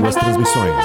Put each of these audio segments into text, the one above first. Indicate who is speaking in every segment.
Speaker 1: suas transmissões.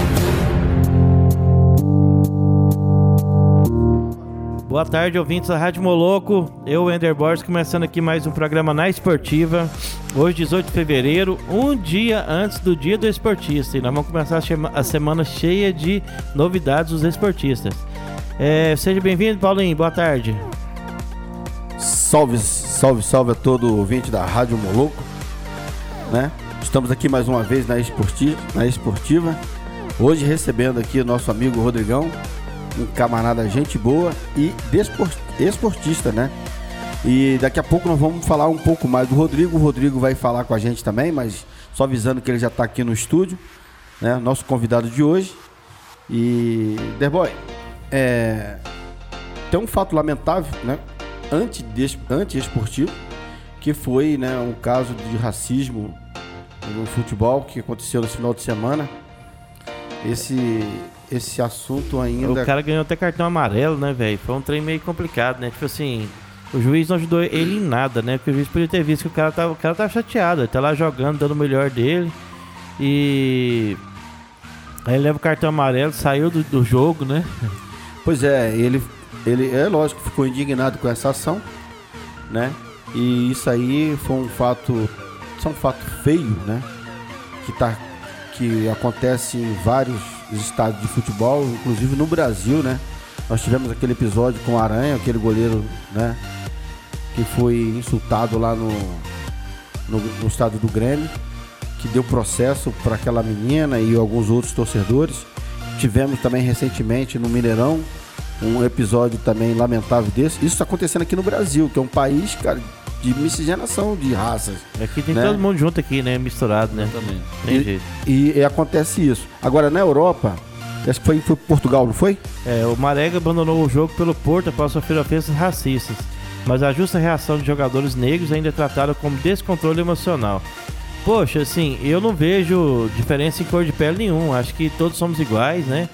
Speaker 2: Boa tarde, ouvintes da Rádio Moloco. Eu, Ender Borges, começando aqui mais um programa na Esportiva. Hoje, 18 de fevereiro, um dia antes do Dia do Esportista. E nós vamos começar a semana cheia de novidades dos esportistas. É, seja bem-vindo, Paulinho. Boa tarde.
Speaker 3: Salve, salve, salve a todo ouvinte da Rádio Moloco. Né? Estamos aqui mais uma vez na Esportiva, na Esportiva. Hoje recebendo aqui nosso amigo Rodrigão um camarada gente boa e esportista, né? E daqui a pouco nós vamos falar um pouco mais do Rodrigo. O Rodrigo vai falar com a gente também, mas só avisando que ele já está aqui no estúdio, né? Nosso convidado de hoje. E, Derboy, é, tem um fato lamentável, né? Anti-esportivo, que foi né, um caso de racismo no futebol que aconteceu no final de semana. Esse esse assunto ainda.
Speaker 2: O cara ganhou até cartão amarelo, né, velho? Foi um trem meio complicado, né? Tipo assim, o juiz não ajudou ele em nada, né? Porque o juiz podia ter visto que o cara tava, o cara tava chateado, ele tá lá jogando, dando o melhor dele. E. Aí ele leva o cartão amarelo, saiu do, do jogo, né?
Speaker 3: Pois é, ele, ele é lógico ficou indignado com essa ação, né? E isso aí foi um fato, isso é um fato feio, né? Que tá que acontece em vários estádios de futebol, inclusive no Brasil, né? Nós tivemos aquele episódio com o Aranha, aquele goleiro, né? Que foi insultado lá no, no, no estádio do Grêmio, que deu processo para aquela menina e alguns outros torcedores. Tivemos também recentemente no Mineirão um episódio também lamentável desse. Isso está acontecendo aqui no Brasil, que é um país, cara, de miscigenação de raças.
Speaker 2: Aqui tem né? todo mundo junto aqui, né? Misturado, né?
Speaker 3: Também. Tem e, jeito. E, e, acontece isso. Agora, na Europa, acho que foi, foi Portugal, não foi?
Speaker 2: É, o Marega abandonou o jogo pelo Porto após sofrer ofensas racistas. Mas a justa reação de jogadores negros ainda é tratada como descontrole emocional. Poxa, assim, eu não vejo diferença em cor de pele nenhum. Acho que todos somos iguais, né?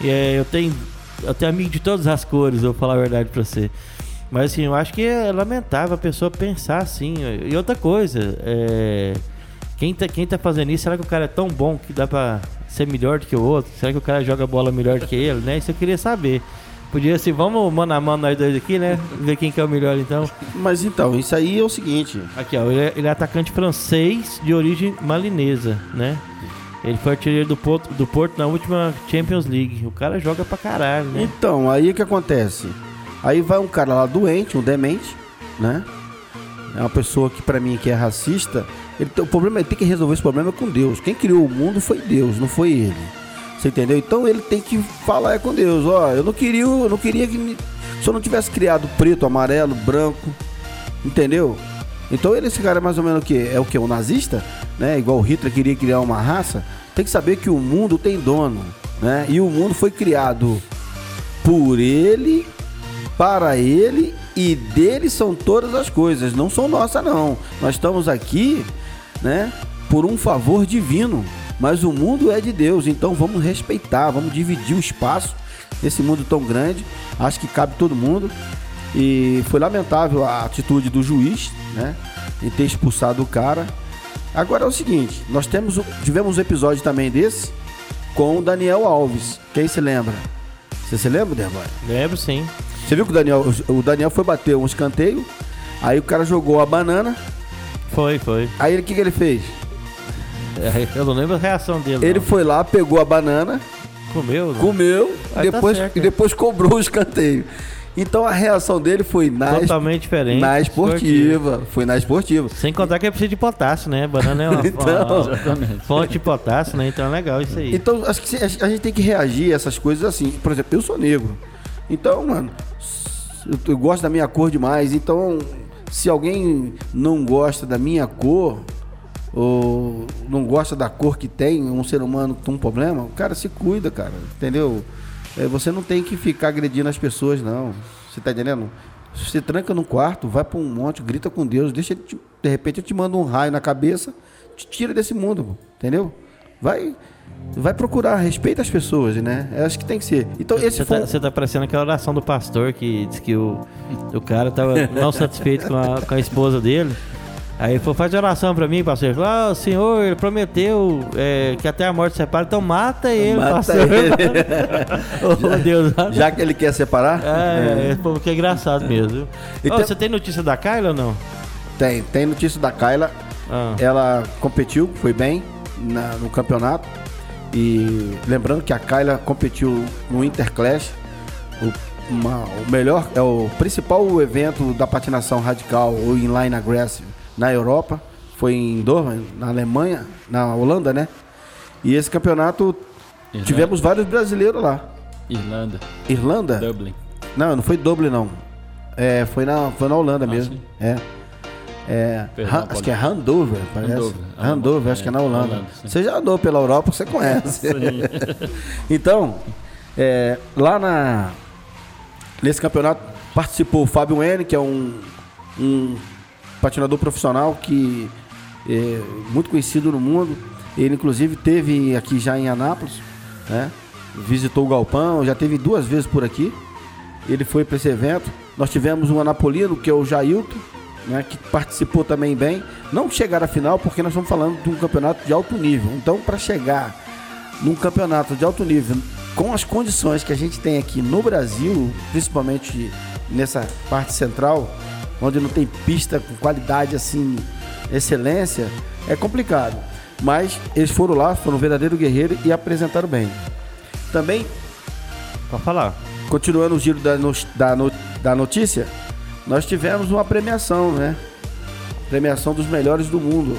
Speaker 2: E é, eu tenho eu tenho amigo de todas as cores, eu vou falar a verdade pra você. Mas assim, eu acho que é lamentável a pessoa pensar assim. E outra coisa, é... quem, tá, quem tá fazendo isso, será que o cara é tão bom que dá pra ser melhor do que o outro? Será que o cara joga bola melhor do que ele, né? Isso eu queria saber. Podia assim, vamos mano a mano nós dois aqui, né? Ver quem que é o melhor então.
Speaker 3: Mas então, isso aí é o seguinte.
Speaker 2: Aqui, ó, ele é, ele é atacante francês de origem malinesa, né? Ele foi artilheiro do Porto, do Porto na última Champions League. O cara joga pra caralho, né?
Speaker 3: Então, aí o que acontece? Aí vai um cara lá doente, um demente, né? É uma pessoa que para mim que é racista. Ele, o problema é ter que resolver esse problema com Deus. Quem criou o mundo foi Deus, não foi ele. Você entendeu? Então ele tem que falar é com Deus. Ó, eu não queria, eu não queria que me, se eu não tivesse criado preto, amarelo, branco, entendeu? Então ele esse cara é mais ou menos o que é o que um nazista, né? Igual Hitler queria criar uma raça. Tem que saber que o mundo tem dono, né? E o mundo foi criado por ele para ele e dele são todas as coisas, não são nossas não. Nós estamos aqui, né, por um favor divino, mas o mundo é de Deus, então vamos respeitar, vamos dividir o espaço nesse mundo tão grande. Acho que cabe todo mundo. E foi lamentável a atitude do juiz, né, em ter expulsado o cara. Agora é o seguinte, nós temos tivemos um episódio também desse com o Daniel Alves. Quem se lembra? Você se lembra, Derboy?
Speaker 2: Lembro sim.
Speaker 3: Você viu que o Daniel, o Daniel foi bater um escanteio, aí o cara jogou a banana.
Speaker 2: Foi, foi.
Speaker 3: Aí o que, que ele fez?
Speaker 2: É, eu não lembro a reação dele.
Speaker 3: Ele não. foi lá, pegou a banana.
Speaker 2: Comeu?
Speaker 3: Né? Comeu e tá depois, tá e depois cobrou o escanteio. Então a reação dele foi na,
Speaker 2: Totalmente diferente.
Speaker 3: na esportiva. Foi na esportiva.
Speaker 2: Sem contar que ele precisa de potássio, né? Banana é uma,
Speaker 3: Então.
Speaker 2: uma fonte de potássio, né? Então é legal isso aí.
Speaker 3: Então, acho que a a gente tem que reagir a essas coisas assim. Por exemplo, eu sou negro. Então, mano, eu, eu gosto da minha cor demais. Então, se alguém não gosta da minha cor, ou não gosta da cor que tem, um ser humano com um problema, o cara se cuida, cara. Entendeu? É, você não tem que ficar agredindo as pessoas, não. Você tá entendendo? Você tranca no quarto, vai para um monte, grita com Deus, deixa ele te- de repente eu te mando um raio na cabeça, te tira desse mundo, entendeu? Vai vai procurar, respeita as pessoas, né? Eu acho que tem que ser. Então esse
Speaker 2: Você
Speaker 3: foi
Speaker 2: tá, você tá parecendo aquela oração do pastor que diz que o, o cara tava não satisfeito com a, com a esposa dele. Aí ele falou, faz oração pra mim, pastor. Ele falou, ah, o senhor, ele prometeu é, que até a morte separa, então mata ele,
Speaker 3: Mata
Speaker 2: pastor.
Speaker 3: ele.
Speaker 2: oh, Deus.
Speaker 3: já que ele quer separar?
Speaker 2: É, é, pô, que é engraçado mesmo.
Speaker 3: E
Speaker 2: Ô,
Speaker 3: tem-
Speaker 2: Você tem notícia da Kyla ou não?
Speaker 3: Tem, tem notícia da Kyla.
Speaker 2: Ah.
Speaker 3: Ela competiu, foi bem na- no campeonato. E lembrando que a Kyla competiu no Interclash, o, uma- o melhor, é o principal evento da patinação radical ou inline aggressive na Europa. Foi em Doha, na Alemanha, na Holanda, né? E esse campeonato
Speaker 4: Irlanda.
Speaker 3: tivemos vários brasileiros lá.
Speaker 4: Irlanda,
Speaker 3: Irlanda?
Speaker 4: Dublin.
Speaker 3: Não, não foi Dublin não. É, foi na, foi na Holanda
Speaker 4: Ah,
Speaker 3: mesmo.
Speaker 4: sim.
Speaker 3: É. É,
Speaker 4: Perdão,
Speaker 3: acho que é Handover, parece.
Speaker 4: Handover.
Speaker 3: Handover, acho que é na Holanda.
Speaker 4: Holanda,
Speaker 3: você já andou pela Europa, você conhece. então, é, lá na nesse campeonato participou o Fábio N, que é um, um patinador profissional que é muito conhecido no mundo. Ele inclusive teve aqui já em Anápolis, né? Visitou o galpão, já teve duas vezes por aqui. Ele foi para esse evento. Nós tivemos um anapolino, que é o Jailton, né, que participou também bem. Não chegaram à final, porque nós estamos falando de um campeonato de alto nível. Então, para chegar num campeonato de alto nível, com as condições que a gente tem aqui no Brasil, principalmente nessa parte central, onde não tem pista com qualidade assim, excelência, é complicado. Mas eles foram lá, foram um verdadeiro guerreiro e apresentaram bem. Também
Speaker 2: Pode falar.
Speaker 3: Continuando o giro da, no- da, no- da notícia, nós tivemos uma premiação, né? Premiação dos melhores do mundo.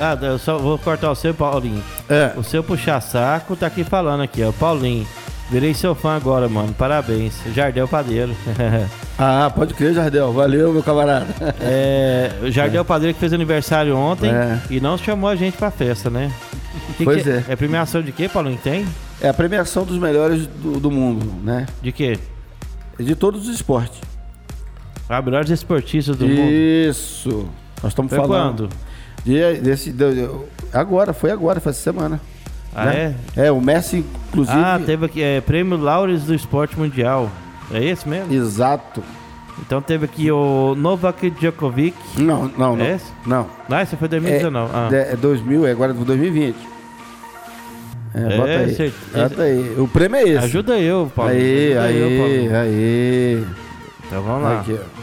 Speaker 2: Ah, eu só vou cortar o seu, Paulinho.
Speaker 3: É.
Speaker 2: O seu puxa-saco tá aqui falando aqui, ó. Paulinho, virei seu fã agora, mano. Parabéns. Jardel Padeiro.
Speaker 3: Ah, pode crer, Jardel. Valeu, meu camarada.
Speaker 2: é, o Jardel Padeiro que fez aniversário ontem
Speaker 3: É.
Speaker 2: e não chamou a gente pra festa, né? Que
Speaker 3: Pois
Speaker 2: que
Speaker 3: é.
Speaker 2: É premiação de quê, Paulinho? Tem?
Speaker 3: É a premiação dos melhores do, do mundo, né?
Speaker 2: De quê?
Speaker 3: De todos os esportes.
Speaker 2: Ah, melhores esportistas do mundo.
Speaker 3: Isso. Nós estamos
Speaker 2: Foi
Speaker 3: falando.
Speaker 2: quando?
Speaker 3: De, desse, de- agora, foi agora, foi essa semana.
Speaker 2: Ah,
Speaker 3: né? É, o Messi, inclusive.
Speaker 2: Ah, teve aqui, é, Prêmio Laures do Esporte Mundial. É esse mesmo?
Speaker 3: Exato.
Speaker 2: Então teve aqui o Novak Djokovic.
Speaker 3: Não, não, não.
Speaker 2: É esse?
Speaker 3: Não.
Speaker 2: Ah, esse foi 2019. ah.
Speaker 3: É, é 2000, é agora 2020. É,
Speaker 2: É,
Speaker 3: bota aí.
Speaker 2: cer-
Speaker 3: Bota aí. O prêmio é esse.
Speaker 2: Ajuda eu, Paulo.
Speaker 3: Aí,
Speaker 2: Ajuda eu,
Speaker 3: aí, aí.
Speaker 2: Então vamos lá.
Speaker 3: Aqui, ó.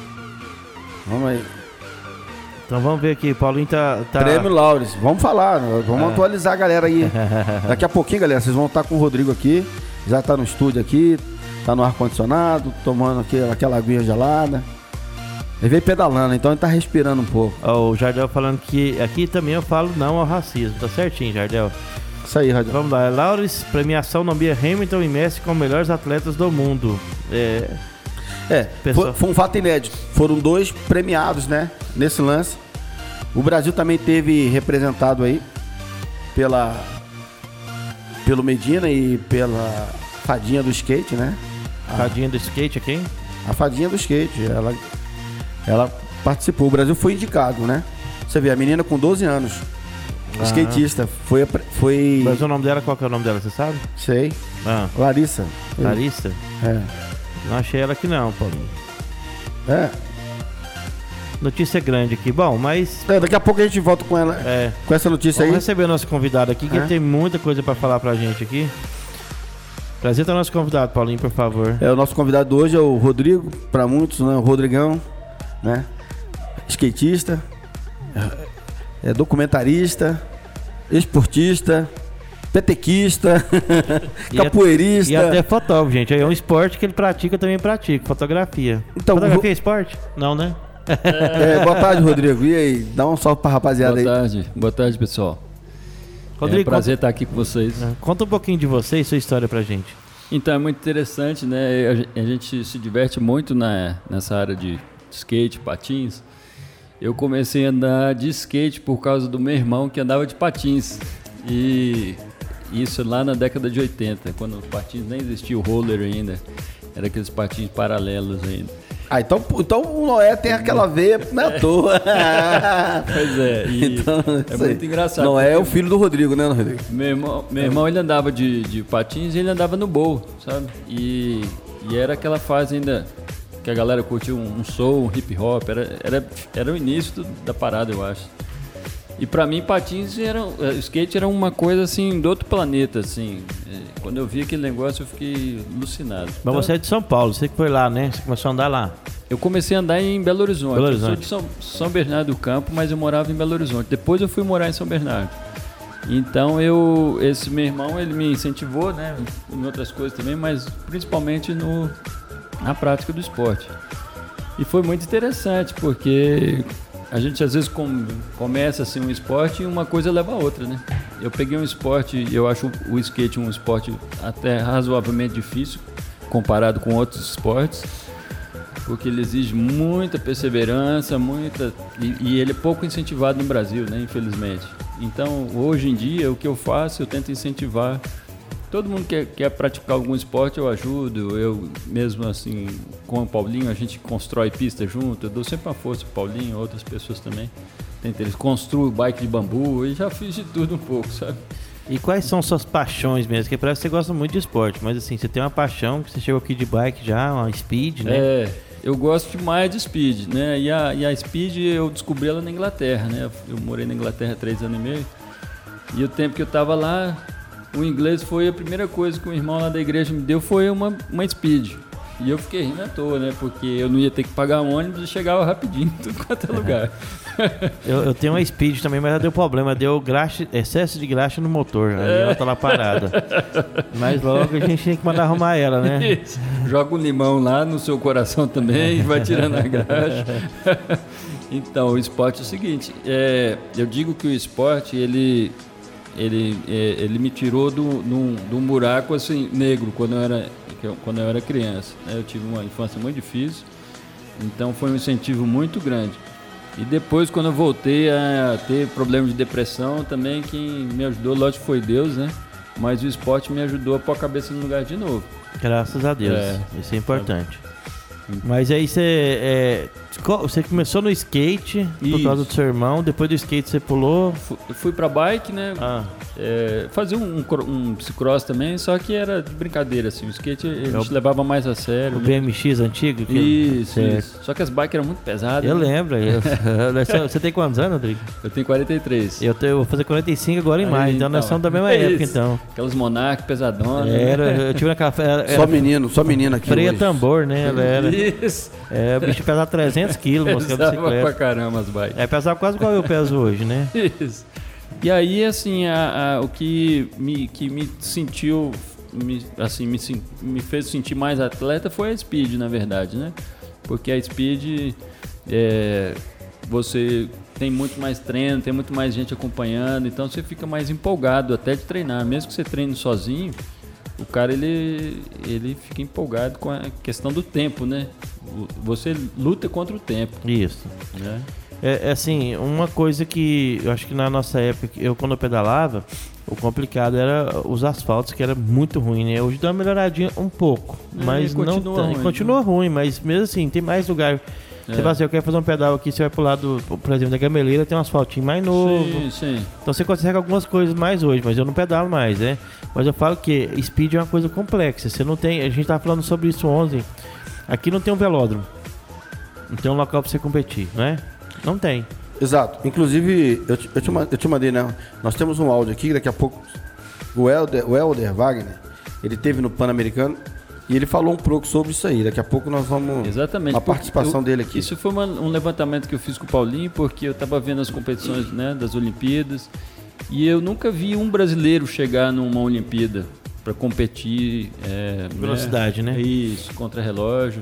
Speaker 3: Vamos aí.
Speaker 2: Então vamos ver aqui. Paulinho tá. tá...
Speaker 3: Prêmio Laures. Vamos falar, né? vamos
Speaker 2: É.
Speaker 3: atualizar a galera aí. Daqui a pouquinho, galera, vocês vão estar com o Rodrigo aqui. Já tá no estúdio aqui, tá no ar-condicionado, tomando aquela, aquela aguinha gelada. Ele veio pedalando, então ele tá respirando um pouco.
Speaker 2: Ó, o Jardel falando que aqui também eu falo não ao racismo. Tá certinho, Jardel.
Speaker 3: Isso aí, Radinho.
Speaker 2: Vamos lá. Laures, premiação nomeia Hamilton e Messi como melhores atletas do mundo. É,
Speaker 3: É, foi, foi um fato inédito. Foram dois premiados, né? Nesse lance. O Brasil também teve representado aí pela pelo Medina e pela fadinha do skate, né?
Speaker 2: Tadinha do skate aqui?
Speaker 3: A fadinha do skate, ela ela participou. O Brasil foi indicado, né? Você vê, a menina com 12 anos,
Speaker 2: Ah.
Speaker 3: skatista, foi a foi
Speaker 2: Mas o nome dela, qual que é o nome dela, você sabe?
Speaker 3: sei,
Speaker 2: Ah,
Speaker 3: Larissa.
Speaker 2: Larissa?
Speaker 3: É.
Speaker 2: Não achei ela aqui não, Paulinho.
Speaker 3: É.
Speaker 2: Notícia grande aqui. Bom, mas.
Speaker 3: É, Daqui a pouco a gente volta com ela,
Speaker 2: É.
Speaker 3: com essa notícia
Speaker 2: Vamos
Speaker 3: aí.
Speaker 2: receber o nosso convidado aqui, que
Speaker 3: É.
Speaker 2: tem muita coisa pra falar pra gente aqui. Apresenta o nosso convidado, Paulinho, por favor.
Speaker 3: É, o nosso convidado hoje é o Rodrigo, para muitos, né? O Rodrigão, né? Skatista, é documentarista, esportista, petequista,
Speaker 2: E
Speaker 3: capoeirista.
Speaker 2: E até fotógrafo, gente. É um esporte que ele pratica, eu também pratico. Fotografia.
Speaker 3: Então,
Speaker 2: fotografia
Speaker 3: o-
Speaker 2: é esporte? Não, né?
Speaker 3: É, boa tarde, Rodrigo. E aí? Dá um salve pra rapaziada
Speaker 4: Boa
Speaker 3: aí.
Speaker 4: tarde, boa tarde pessoal.
Speaker 2: Rodrigo,
Speaker 4: é um prazer estar aqui com vocês.
Speaker 2: Conta, conta um pouquinho de você e sua história pra gente.
Speaker 4: Então é muito interessante, né? A gente se diverte muito na, nessa área de skate, patins. Eu comecei a andar de skate por causa do meu irmão que andava de patins. E isso lá na década de 80, quando os patins nem existia o roller ainda. Era aqueles patins paralelos ainda.
Speaker 3: Ah, então, então o Noé tem aquela veia, não é toa.
Speaker 4: Pois é,
Speaker 3: Então,
Speaker 4: é
Speaker 3: aí.
Speaker 4: muito engraçado.
Speaker 3: Noé é o filho do Rodrigo, né, Rodrigo?
Speaker 4: Meu irmão, meu irmão ele andava de, de patins e ele andava no bowl, sabe? E, e era aquela fase ainda que a galera curtia um, um soul, um hip hop, era, era, era o início do- da parada, eu acho. E pra mim patins era, eh, skate era uma coisa assim do outro planeta, assim. Eh, Quando eu vi aquele negócio eu fiquei alucinado.
Speaker 2: Mas
Speaker 4: Então,
Speaker 2: você é de São Paulo, você que foi lá, né? Você começou a andar lá.
Speaker 4: Eu comecei a andar em Belo Horizonte.
Speaker 2: Belo
Speaker 4: Eu sou
Speaker 2: Horizonte.
Speaker 4: de São, São Bernardo do Campo, mas eu morava em Belo Horizonte. Depois eu fui morar em São Bernardo. Então eu, esse meu irmão, ele me incentivou, né, em outras coisas também, mas principalmente no na prática do esporte. E foi muito interessante porque a gente às vezes com- começa assim um esporte e uma coisa leva a outra, né? Eu peguei um esporte, eu acho o skate um esporte até razoavelmente difícil comparado com outros esportes porque ele exige muita perseverança, muita e, e ele é pouco incentivado no Brasil, né, infelizmente. Então, hoje em dia, o que eu faço, eu tento incentivar todo mundo que quer, praticar algum esporte, eu ajudo. Eu mesmo assim, com o Paulinho, a gente constrói pista junto. Eu dou sempre uma força pro Paulinho, outras pessoas também. Tem interesse. Construo bike de bambu e já fiz de tudo um pouco, sabe?
Speaker 2: E quais são suas paixões mesmo? Porque parece que você gosta muito de esporte, mas assim, você tem uma paixão que você chegou aqui de bike já, uma speed, né?
Speaker 4: É, eu gosto demais de speed, né? E a, e a speed eu descobri ela na Inglaterra, né? Eu morei na Inglaterra há três anos e meio. E o tempo que eu tava lá, o inglês foi a primeira coisa que o irmão lá da igreja me deu foi uma, uma speed. E eu fiquei rindo à toa, né? Porque eu não ia ter que pagar um ônibus e chegava rapidinho em tudo quanto é lugar.
Speaker 2: Eu, eu tenho uma speed também, mas ela deu problema, deu graxa, excesso de graxa no motor. Aí ela tá lá parada. Mas logo a gente tem que mandar arrumar ela, né?
Speaker 4: Isso. Joga um limão lá no seu coração também e vai tirando a graxa. então, o esporte é o seguinte, é, eu digo que o esporte, ele, ele, é, ele me tirou do, do buraco assim, negro quando eu era, quando eu era criança. né? Eu tive uma infância muito difícil, então foi um incentivo muito grande. E depois, quando eu voltei a ter problema de depressão, também quem me ajudou, lógico, foi Deus, né? Mas o esporte me ajudou a pôr a cabeça no lugar de novo.
Speaker 2: Graças a Deus.
Speaker 4: É.
Speaker 2: Isso é importante. Mas aí você. é, você começou no skate por
Speaker 4: Isso.
Speaker 2: causa do seu irmão, depois do skate você pulou.
Speaker 4: Eu fui pra bike, né?
Speaker 2: Ah,
Speaker 4: É, fazer um, um bicicross também, só que era de brincadeira, assim. O skate a
Speaker 2: É
Speaker 4: gente
Speaker 2: o-
Speaker 4: levava mais a sério.
Speaker 2: o
Speaker 4: né?
Speaker 2: BMX antigo? que-
Speaker 4: Isso, isso. Só que as bikes eram muito pesadas.
Speaker 2: Eu
Speaker 4: né?
Speaker 2: lembro. eu- você- tem quantos anos, Rodrigo?
Speaker 4: Eu tenho 43.
Speaker 2: Eu, tenho, eu vou fazer 45 agora em maio, então, nós
Speaker 4: então,
Speaker 2: somos da mesma
Speaker 4: é
Speaker 2: época,
Speaker 4: isso.
Speaker 2: então.
Speaker 4: Aquelas Monarch pesadonas.
Speaker 2: Era, eu tive naquela. Era,
Speaker 3: Só menino, só menino aqui.
Speaker 2: freia
Speaker 3: hoje.
Speaker 2: tambor, né? Ela era.
Speaker 4: Isso.
Speaker 2: É, o bicho pesava 300 quilos, moça, que é
Speaker 4: Pesava pra
Speaker 2: bicicleta.
Speaker 4: caramba as bikes.
Speaker 2: É, pesava quase igual eu peso hoje, né?
Speaker 4: Isso. E aí, assim, a- a- o que me, que me sentiu, me, assim, me, me fez sentir mais atleta foi a Speed, na verdade, né? Porque a Speed, é, você tem muito mais treino, tem muito mais gente acompanhando, então você fica mais empolgado até de treinar. Mesmo que você treine sozinho, o cara, ele, ele fica empolgado com a questão do tempo, né? Você luta contra o tempo,
Speaker 2: Isso.
Speaker 4: né?
Speaker 2: É, é assim, uma coisa que eu acho que na nossa época, eu quando eu pedalava, o complicado era os asfaltos, que era muito ruim, né? Hoje dá uma melhoradinha um pouco,
Speaker 4: É,
Speaker 2: mas não
Speaker 4: continua ruim,
Speaker 2: continua ruim, mas mesmo assim, tem mais lugar. Você
Speaker 4: É.
Speaker 2: fala assim, eu quero fazer um pedal aqui, você vai pro lado, por exemplo, da Gameleira, tem um asfaltinho mais novo.
Speaker 4: Sim, sim.
Speaker 2: Então você consegue algumas coisas mais hoje, mas eu não pedalo mais, né? Mas eu falo que speed é uma coisa complexa. Você não tem. A gente tava falando sobre isso ontem. Aqui não tem um velódromo. Não tem um local pra você competir, né? Não tem.
Speaker 3: Exato. Inclusive, eu te, eu, te, eu te mandei, né? Nós temos um áudio aqui, daqui a pouco. O Helder, o Helder Wagner, ele teve no Pan-Americano e ele falou um pouco sobre isso aí. Daqui a pouco nós vamos.
Speaker 4: Exatamente.
Speaker 3: A participação
Speaker 4: eu-
Speaker 3: dele aqui.
Speaker 4: Isso foi uma- um levantamento que eu fiz com o Paulinho, porque eu estava vendo as competições né, das Olimpíadas E eu nunca vi um brasileiro chegar numa Olimpíada para competir. É,
Speaker 2: Velocidade, né?
Speaker 4: Isso, contra relógio.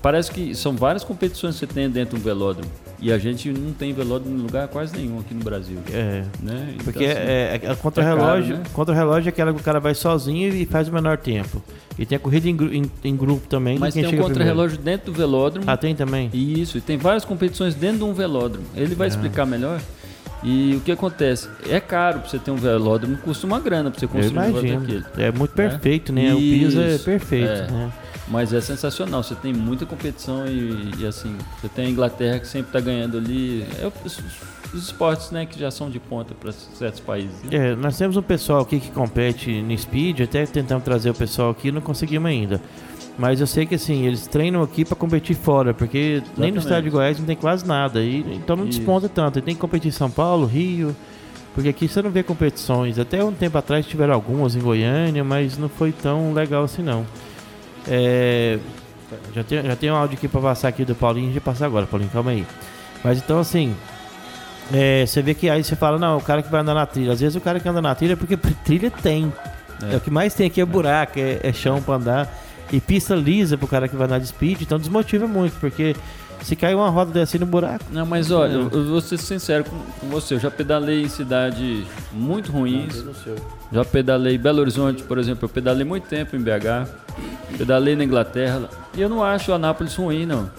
Speaker 4: Parece que são várias competições que você tem dentro do velódromo. E a gente não tem velódromo em lugar quase nenhum aqui no Brasil.
Speaker 2: É.
Speaker 4: Né? Então,
Speaker 2: Porque
Speaker 4: assim,
Speaker 2: é, é, contra relógio,
Speaker 4: caro, né?
Speaker 2: contra relógio é aquela que o cara vai sozinho e faz o menor tempo. E tem a corrida em, em- em grupo também.
Speaker 4: Mas tem um contra-relógio dentro do velódromo.
Speaker 2: Ah, tem também?
Speaker 4: Isso, e tem várias competições dentro de um velódromo. Ele vai explicar melhor. E o que acontece? É caro pra você ter um velódromo, custa uma grana pra você construir um
Speaker 2: imagino.
Speaker 4: daquele.
Speaker 2: É muito perfeito, né? O piso é
Speaker 4: Isso,
Speaker 2: perfeito,
Speaker 4: é.
Speaker 2: né?
Speaker 4: Mas é sensacional, você tem muita competição e, e, assim, você tem a Inglaterra que sempre tá ganhando ali. É os, os esportes, né, que já são de ponta para certos países. né?
Speaker 2: É, nós temos um pessoal aqui que compete no speed, até tentamos trazer o pessoal aqui, não conseguimos ainda. Mas eu sei que assim, eles treinam aqui para competir fora, porque nem no
Speaker 4: Exatamente.
Speaker 2: estado de Goiás não tem quase nada. E, então não
Speaker 4: Isso.
Speaker 2: desponta tanto. E tem que competir em São Paulo, Rio. Porque aqui você não vê competições. Até um tempo atrás tiveram algumas em Goiânia, mas não foi tão legal assim não. É, já, tem, já tem um áudio aqui para passar aqui do Paulinho, a gente vai passar agora, Paulinho, calma aí. Mas então assim, é, você vê que aí você fala, não, o cara que vai andar na trilha. Às vezes o cara que anda na trilha é porque trilha tem. É,
Speaker 4: É.
Speaker 2: o que mais tem aqui é buraco, é, é chão pra andar. E pista lisa pro cara que vai andar de speed, então desmotiva muito, porque se cair uma roda dessa aí no buraco.
Speaker 4: Não, mas olha, eu, eu vou ser sincero com, com você. Eu já pedalei em cidades muito ruins. Já pedalei em Belo Horizonte, por exemplo. Eu pedalei muito tempo em BH. Pedalei na Inglaterra. E eu não acho Anápolis ruim, não.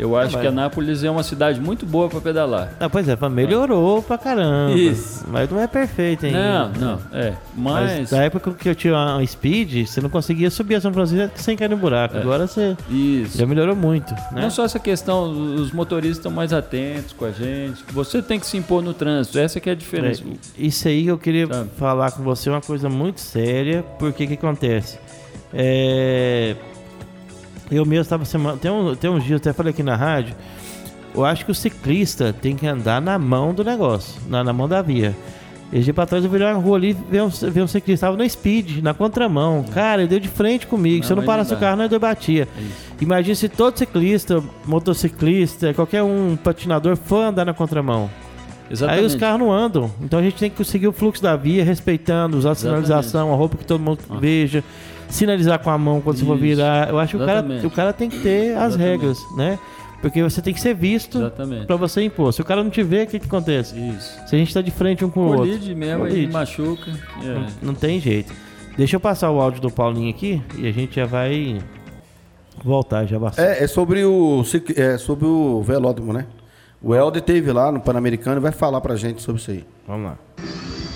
Speaker 4: Eu acho
Speaker 2: mas-
Speaker 4: que Anápolis é uma cidade muito boa para pedalar.
Speaker 2: Ah, pois é, melhorou pra caramba.
Speaker 4: Isso.
Speaker 2: Mas não é perfeito ainda.
Speaker 4: Não, não, é.
Speaker 2: Mas,
Speaker 4: Mas.
Speaker 2: na época que eu tinha uma speed, você não conseguia subir a São Francisco sem cair no buraco.
Speaker 4: É.
Speaker 2: Agora você
Speaker 4: Isso.
Speaker 2: já melhorou muito, né?
Speaker 4: Não só essa questão, os motoristas estão mais atentos com a gente. Você tem que se impor no trânsito. Essa que é a diferença.
Speaker 2: É, isso aí eu queria
Speaker 4: Sabe?
Speaker 2: falar com você uma coisa muito séria, porque o que acontece? É, eu mesmo estava semana. Tem, um, tem uns dias, até falei aqui na rádio. Eu acho que o ciclista tem que andar na mão do negócio, na, na mão da via. Esse dia pra trás eu virei uma rua ali vi um, um ciclista, tava no speed, na contramão. Cara, ele deu de frente comigo.
Speaker 4: Não,
Speaker 2: se eu não parasse o carro, não eu batia.
Speaker 4: É.
Speaker 2: Imagina se todo ciclista, motociclista, qualquer um patinador for andar na contramão.
Speaker 4: Exatamente.
Speaker 2: Aí os carros não andam. Então a gente tem que seguir o fluxo da via, respeitando, usar a sinalização, a roupa que todo mundo
Speaker 4: Ah.
Speaker 2: veja, sinalizar com a mão quando você for
Speaker 4: Isso.
Speaker 2: virar. Eu acho que o cara, o cara tem que ter as
Speaker 4: Exatamente.
Speaker 2: regras, né? Porque você tem que ser visto pra você impor. Se o cara não te vê, o que, que acontece?
Speaker 4: Isso.
Speaker 2: Se a gente tá de frente um com o outro.
Speaker 4: Colide mesmo, aí
Speaker 2: Colide.
Speaker 4: machuca. É.
Speaker 2: Não, não tem jeito. Deixa eu passar o áudio do Paulinho aqui e a gente já vai voltar, já bastante.
Speaker 3: É, é sobre o é sobre o velódromo, né? O Helder teve lá no Pan-Americano e vai falar pra gente sobre isso aí.
Speaker 2: Vamos lá.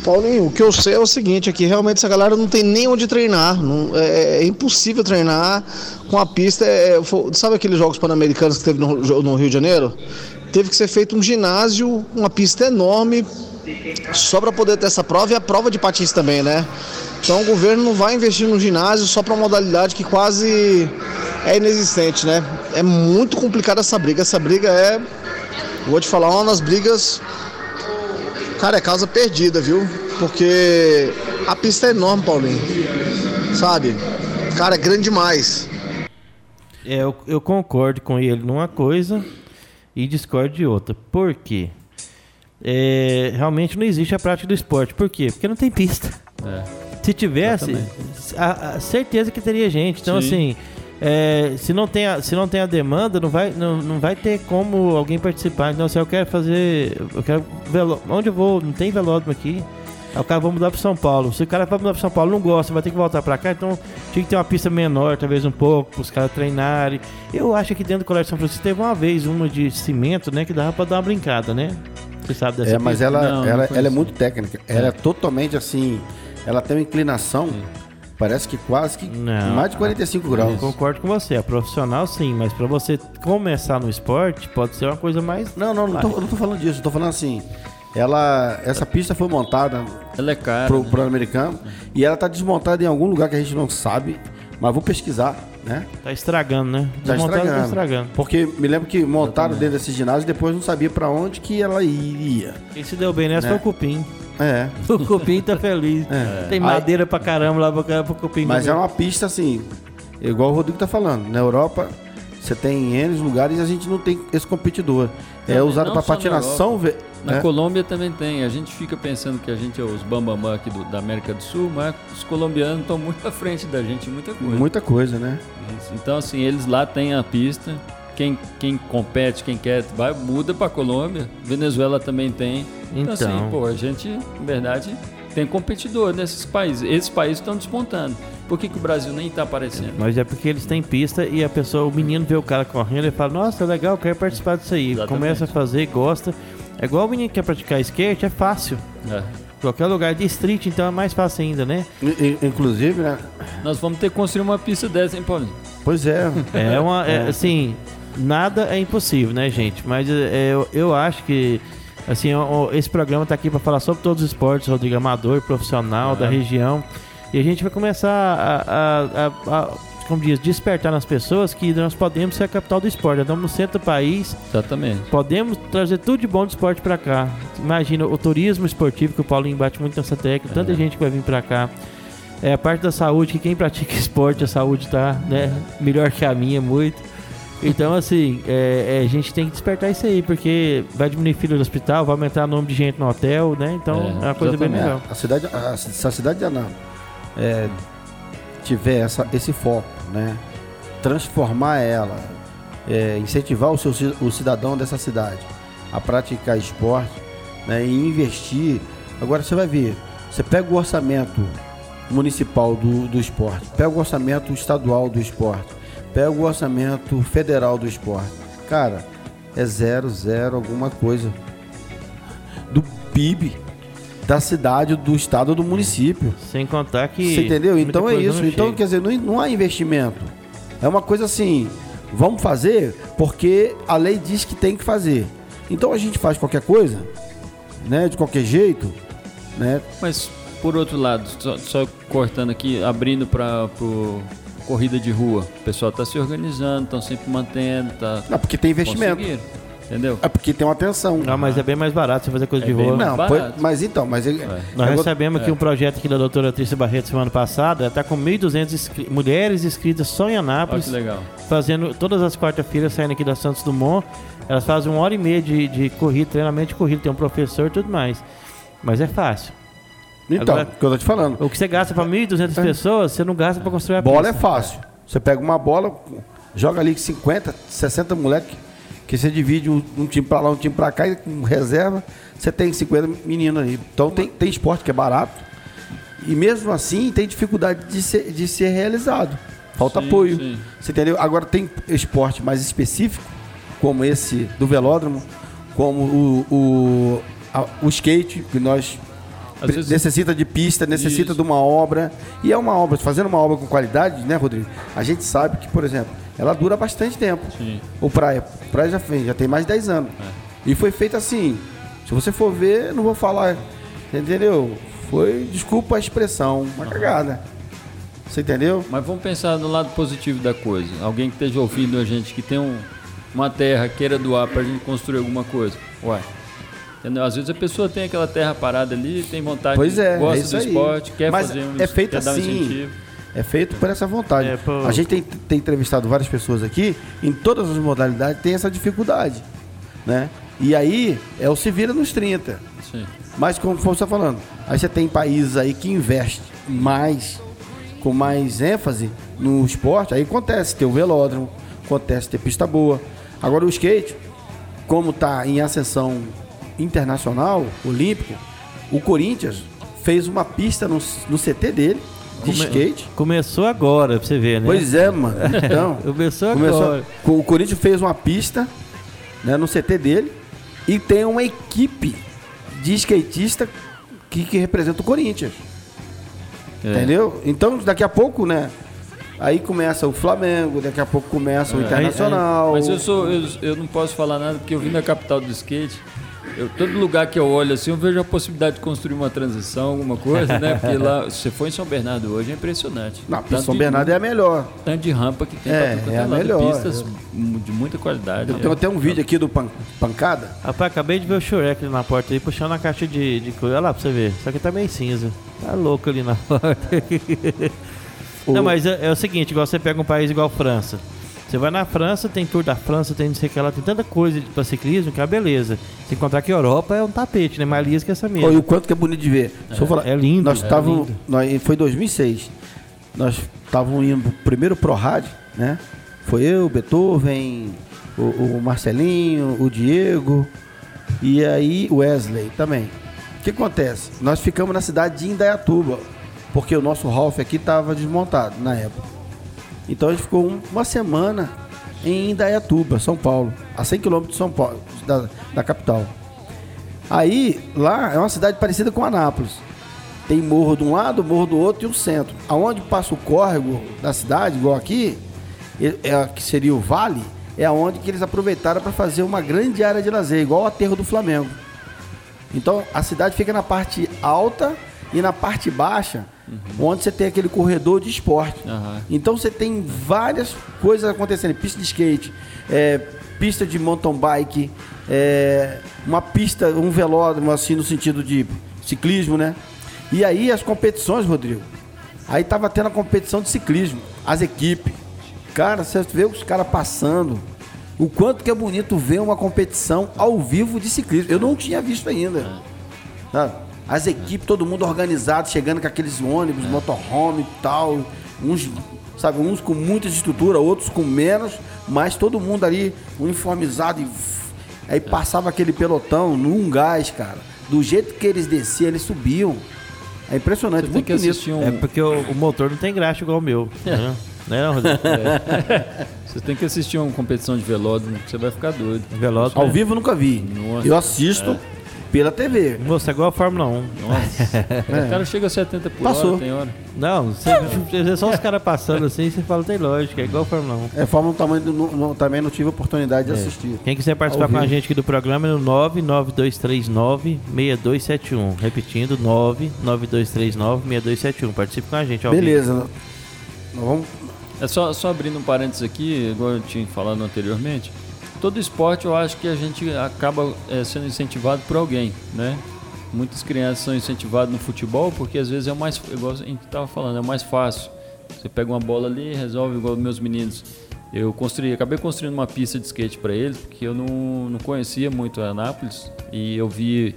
Speaker 5: Paulinho, o que eu sei é o seguinte, aqui realmente essa galera não tem nem onde treinar. não- é, é impossível treinar com a pista. é, fo- sabe aqueles Jogos Pan-Americanos que teve no, no Rio de Janeiro? Teve que ser feito um ginásio, uma pista enorme, só para poder ter essa prova e a prova de patins também, né? Então o governo não vai investir no ginásio só para uma modalidade que quase é inexistente, né? É muito complicada essa briga. Essa briga é, vou te falar, uma das brigas Cara, é causa perdida, viu? Porque a pista é enorme, Paulinho. Sabe? Cara, é grande demais.
Speaker 2: É, eu, eu concordo com ele numa coisa e discordo de outra. Por quê? É, realmente não existe a prática do esporte. Por quê? Porque não tem pista.
Speaker 4: É.
Speaker 2: Se tivesse, a, a certeza que teria gente. Então,
Speaker 4: Sim.
Speaker 2: assim, é, se, não tem a, se não tem a demanda, não vai, não, não vai ter como alguém participar. Então, se eu quero fazer. Eu quero. Velo, onde eu vou? Não tem velódromo aqui. Aí o cara vai mudar para São Paulo. Se o cara vai mudar para São Paulo não gosta, vai ter que voltar para cá. Então tinha que ter uma pista menor, talvez um pouco, para os caras treinarem. Eu acho que dentro do Colégio São Francisco teve uma vez uma de cimento, né? Que dava para dar uma brincada, né? Você sabe dessa
Speaker 3: É, mas
Speaker 2: pista?
Speaker 3: ela,
Speaker 4: Não, não
Speaker 3: ela, ela é muito técnica. Ela é totalmente assim. Ela tem uma inclinação, parece que quase que
Speaker 2: Não.
Speaker 3: mais de 45
Speaker 2: Eu
Speaker 3: graus.
Speaker 2: concordo com você, é profissional sim, mas pra você começar no esporte pode ser uma coisa mais.
Speaker 3: Não, não, não tô, eu não tô falando disso. Eu tô falando assim. Ela, essa pista foi montada
Speaker 4: Ela é cara.
Speaker 3: pro,
Speaker 4: né?
Speaker 3: pro americano e ela tá desmontada em algum lugar que a gente não sabe, mas vou pesquisar, né?
Speaker 2: Tá estragando, né?
Speaker 3: Tá
Speaker 2: Desmontado,
Speaker 3: estragando.
Speaker 2: Tá estragando.
Speaker 3: Porque me lembro que montaram dentro desse ginásio e depois não sabia pra onde que ela iria.
Speaker 2: Quem se deu bem nessa
Speaker 3: Né?
Speaker 2: foi o Cupim.
Speaker 3: É.
Speaker 2: O Cupim tá feliz. Tem
Speaker 3: Aí-
Speaker 2: madeira pra caramba lá pro, pro Cupim.
Speaker 3: Mas é
Speaker 2: comer.
Speaker 3: uma pista assim, igual o Rodrigo tá falando. Na Europa, você tem em N lugares e a gente não tem esse competidor. É usado
Speaker 4: Não
Speaker 3: para
Speaker 4: só na
Speaker 3: patinação. ve-
Speaker 4: Na
Speaker 3: né?
Speaker 4: Colômbia também tem. A gente fica pensando que a gente é os bambamã aqui do- da América do Sul, mas os colombianos estão muito à frente da gente em muita coisa.
Speaker 3: Muita coisa, né?
Speaker 4: Isso. Então, assim, eles lá têm a pista. Quem, quem compete, quem quer, vai, muda para Colômbia. Venezuela também tem. Então, assim,
Speaker 2: Então.
Speaker 4: pô, a gente, na verdade, tem competidor nesses países. Esses países estão despontando. Por que, que o Brasil nem está aparecendo?
Speaker 2: Mas é porque eles têm pista e a pessoa, o menino vê o cara correndo e fala, nossa, legal, quero participar disso aí.
Speaker 4: Exatamente.
Speaker 2: Começa a fazer, gosta. É igual o menino que quer praticar skate, é fácil.
Speaker 4: É.
Speaker 2: Qualquer lugar de street, então é mais fácil ainda, né?
Speaker 3: In- in- Inclusive, né?
Speaker 4: Nós vamos ter que construir uma pista dessa, hein, Paulinho?
Speaker 3: Pois é.
Speaker 2: É uma. é, assim, nada é impossível, né, gente? Mas é, eu, eu acho que. Assim, esse programa tá aqui para falar sobre todos os esportes, Rodrigo Amador, profissional da região. E a gente vai começar a, a- a- a, como diz, despertar nas pessoas que nós podemos ser a capital do esporte. Nós estamos no centro do país,
Speaker 4: Exatamente.
Speaker 2: podemos trazer tudo de bom do esporte para cá. Imagina o turismo esportivo, que o Paulinho bate muito nessa tecla, tanta gente que vai vir para cá. É a parte da saúde, que quem pratica esporte, a saúde tá né, melhor que a minha, muito. Então, assim, é, é, a gente tem que despertar isso aí, porque vai diminuir fila do hospital, vai aumentar o número de gente no hotel, né? Então,
Speaker 4: É,
Speaker 2: é, uma coisa bem legal.
Speaker 3: A cidade, a, se a cidade de Anápolis é, tiver essa, esse foco, né? Transformar ela, é, incentivar o, seu, o cidadão dessa cidade a praticar esporte né, e investir. Agora você vai ver, você pega o orçamento municipal do, do esporte, pega o orçamento estadual do esporte, pega o orçamento federal do esporte. Cara, é zero, zero, alguma coisa do PIB da cidade, do estado, do município.
Speaker 2: Sem contar que.
Speaker 3: Você entendeu? Então é isso. Então,
Speaker 2: chega.
Speaker 3: quer dizer, não, não há investimento. É uma coisa assim, vamos fazer porque a lei diz que tem que fazer. Então a gente faz qualquer coisa, né? De qualquer jeito, né?
Speaker 4: Mas, por outro lado, só, só cortando aqui, abrindo para corrida de rua. O pessoal está se organizando, estão sempre mantendo, tá
Speaker 3: Não, porque tem investimento.
Speaker 4: Entendeu?
Speaker 3: É porque tem uma atenção.
Speaker 2: Não, mas é bem mais barato você fazer coisa
Speaker 4: É
Speaker 2: de
Speaker 4: bem
Speaker 2: rua.
Speaker 4: mais
Speaker 3: Não, mas então, mas ele-
Speaker 2: Nós
Speaker 3: eu vou-
Speaker 2: recebemos aqui um projeto aqui da doutora Trícia Barreto semana passada. Ela está com 1.200 inscri- mulheres inscritas só em
Speaker 4: Olha
Speaker 2: Anápolis.
Speaker 4: que legal.
Speaker 2: fazendo todas as quarta-feiras saindo aqui da Santos Dumont. Elas fazem uma hora e meia de, de corrida, treinamento de corrida, tem um professor e tudo mais. Mas é fácil.
Speaker 3: Então,
Speaker 2: Agora-
Speaker 3: o que eu tô te falando.
Speaker 2: O que você gasta para 1.200 pessoas, você não gasta para construir a
Speaker 3: Bola é
Speaker 2: pista.
Speaker 3: fácil. Você pega uma bola, joga ali 50, 60 moleque, que você divide um, um time pra lá, um time pra cá, e com reserva, você tem 50 meninos ali. Então tem, tem esporte que é barato. E mesmo assim tem dificuldade de ser, de ser realizado. Falta
Speaker 4: Sim,
Speaker 3: apoio.
Speaker 4: sim.
Speaker 3: Você entendeu? Agora tem esporte mais específico, como esse do velódromo, como o, o, a- o skate, que nós
Speaker 4: vezes-
Speaker 3: necessita de pista, necessita
Speaker 4: Isso.
Speaker 3: de uma obra. E é uma obra, fazendo uma obra com qualidade, né, Rodrigo? A gente sabe que, por exemplo, ela dura bastante tempo.
Speaker 4: Sim.
Speaker 3: O Praia, o Praia já fez, já tem mais de 10 anos. E foi feito assim. Se você for ver, não vou falar, entendeu? Foi, desculpa a expressão, uma cagada. Você entendeu?
Speaker 4: Mas vamos pensar no lado positivo da coisa. Alguém que esteja ouvindo a gente, que tem um- uma terra, queira doar para a gente construir alguma coisa. Ué. Entendeu? Às vezes a pessoa tem aquela terra parada ali, tem vontade,
Speaker 3: Pois é,
Speaker 4: gosta
Speaker 3: é isso
Speaker 4: do
Speaker 3: aí.
Speaker 4: esporte, quer
Speaker 3: Mas
Speaker 4: fazer um
Speaker 3: é feito
Speaker 4: quer dar um
Speaker 3: assim.
Speaker 4: incentivo.
Speaker 3: É feito por essa vontade.
Speaker 2: É, pô.
Speaker 3: A gente tem, tem entrevistado várias pessoas aqui, em todas as modalidades tem essa dificuldade, né? E aí é o se vira nos 30.
Speaker 4: Sim.
Speaker 3: Mas como você está falando, aí você tem países aí que investem mais, com mais ênfase no esporte, aí acontece ter o velódromo, acontece ter pista boa. Agora o skate, como está em ascensão internacional, olímpico, o Corinthians fez uma pista no, no CT dele, de
Speaker 2: Come-
Speaker 3: skate.
Speaker 2: Começou agora, pra você ver, né?
Speaker 3: Pois é, mano. Então,
Speaker 2: Começou
Speaker 3: começou,
Speaker 2: agora.
Speaker 3: o Corinthians fez uma pista né, no CT dele e tem uma equipe de skatista que, que representa o Corinthians.
Speaker 4: É.
Speaker 3: Entendeu? Então, daqui a pouco, né? Aí começa o Flamengo, daqui a pouco começa o
Speaker 4: É,
Speaker 3: Internacional.
Speaker 4: Mas eu sou, eu, eu não posso falar nada porque eu vim da capital do skate. Eu, todo lugar que eu olho assim, eu vejo a possibilidade de construir uma transição, alguma coisa, né? Porque lá, se você for em São Bernardo hoje, é impressionante.
Speaker 3: Não,
Speaker 4: Tanto
Speaker 3: São
Speaker 4: de-
Speaker 3: Bernardo é a melhor.
Speaker 4: tanto de rampa que tem
Speaker 3: É,
Speaker 4: pra tudo quanto
Speaker 3: é a
Speaker 4: lado,
Speaker 3: melhor,
Speaker 4: pistas de muita qualidade.
Speaker 3: Eu tenho até um vídeo aqui do Pan- Pancada.
Speaker 2: Rapaz, acabei de ver o Shurek ali na porta aí, puxando a caixa de, de coisa. Olha lá pra você ver. Só que tá meio cinza. Tá louco ali na porta.
Speaker 3: O-
Speaker 2: Não, mas é, é o seguinte, igual você pega um país igual a França. Você vai na França, tem Tour da França, tem não sei o que lá, tem tanta coisa pra ciclismo que é uma beleza. Se encontrar que a Europa é um tapete, né? Mais liso que essa
Speaker 3: Pô,
Speaker 2: mesmo.
Speaker 3: e o quanto que é bonito de ver. Eu falar.
Speaker 2: é lindo,
Speaker 3: Nós
Speaker 2: é
Speaker 3: estávamos. nós- Foi 2006. Nós estávamos indo primeiro Pro Rádio, né? Foi eu, Beethoven, o, o Marcelinho, o Diego e aí o Wesley também. O que acontece? Nós ficamos na cidade de Indaiatuba, porque o nosso Ralph aqui estava desmontado na época. Então a gente ficou um- uma semana em Indaiatuba, São Paulo, a 100 km de São Paulo, da, da capital. Aí, lá é uma cidade parecida com Anápolis. Tem morro de um lado, morro do outro e um centro. Aonde passa o córrego da cidade, igual aqui, é- que seria o vale, é aonde que eles aproveitaram para fazer uma grande área de lazer, igual o aterro do Flamengo. Então a cidade fica na parte alta e na parte baixa, onde você tem aquele corredor de esporte.
Speaker 4: Aham.
Speaker 3: Então você tem várias coisas acontecendo, pista de skate, é, pista de mountain bike, é, uma pista, um velódromo assim no sentido de ciclismo, né? E aí as competições, Rodrigo. Aí tava tendo a competição de ciclismo, as equipes. Cara, você vê os caras passando. O quanto que é bonito ver uma competição ao vivo de ciclismo. Eu não tinha visto ainda. Sabe? As equipes, todo mundo organizado, chegando com aqueles ônibus, motorhome e tal. Uns, sabe, uns com muita estrutura, outros com menos, mas todo mundo ali uniformizado e aí passava aquele pelotão num gás, cara. Do jeito que eles desciam, eles subiam. É impressionante,
Speaker 4: Você tem
Speaker 3: muito
Speaker 4: que
Speaker 3: bonito.
Speaker 4: assistir um.
Speaker 2: É porque o, o motor não tem graxa igual o meu. Né? Né, não, Rodrigo?
Speaker 4: Você tem que assistir uma competição de velódromo, que você vai ficar doido.
Speaker 2: Veloz.
Speaker 3: Ao vivo eu nunca vi.
Speaker 4: Nossa.
Speaker 3: Eu assisto pela TV.
Speaker 2: Moça, é igual a Fórmula 1.
Speaker 4: Nossa. O cara chega a 70 por
Speaker 3: Passou.
Speaker 4: hora, tem hora.
Speaker 2: Não, você você vê só os caras passando assim e você fala, tem lógica, é igual a Fórmula 1.
Speaker 3: É, Fórmula 1 também, não- não- também não tive oportunidade de assistir.
Speaker 2: Quem quiser participar
Speaker 3: Ao
Speaker 2: com a
Speaker 3: vivo.
Speaker 2: gente aqui do programa é no 99239-6271. Repetindo, 99239-6271. Participe com a gente. ao.
Speaker 3: Beleza. Nós vamos
Speaker 4: É só, só abrindo um parênteses aqui, igual eu tinha falado anteriormente, todo esporte eu acho que a gente acaba eh, sendo incentivado por alguém, né? Muitas crianças são incentivadas no futebol porque às vezes é o mais, igual a gente estava falando, é o mais fácil. Você pega uma bola ali resolve igual meus meninos. Eu construí, acabei construindo uma pista de skate para eles porque eu não, não conhecia muito Anápolis e eu vi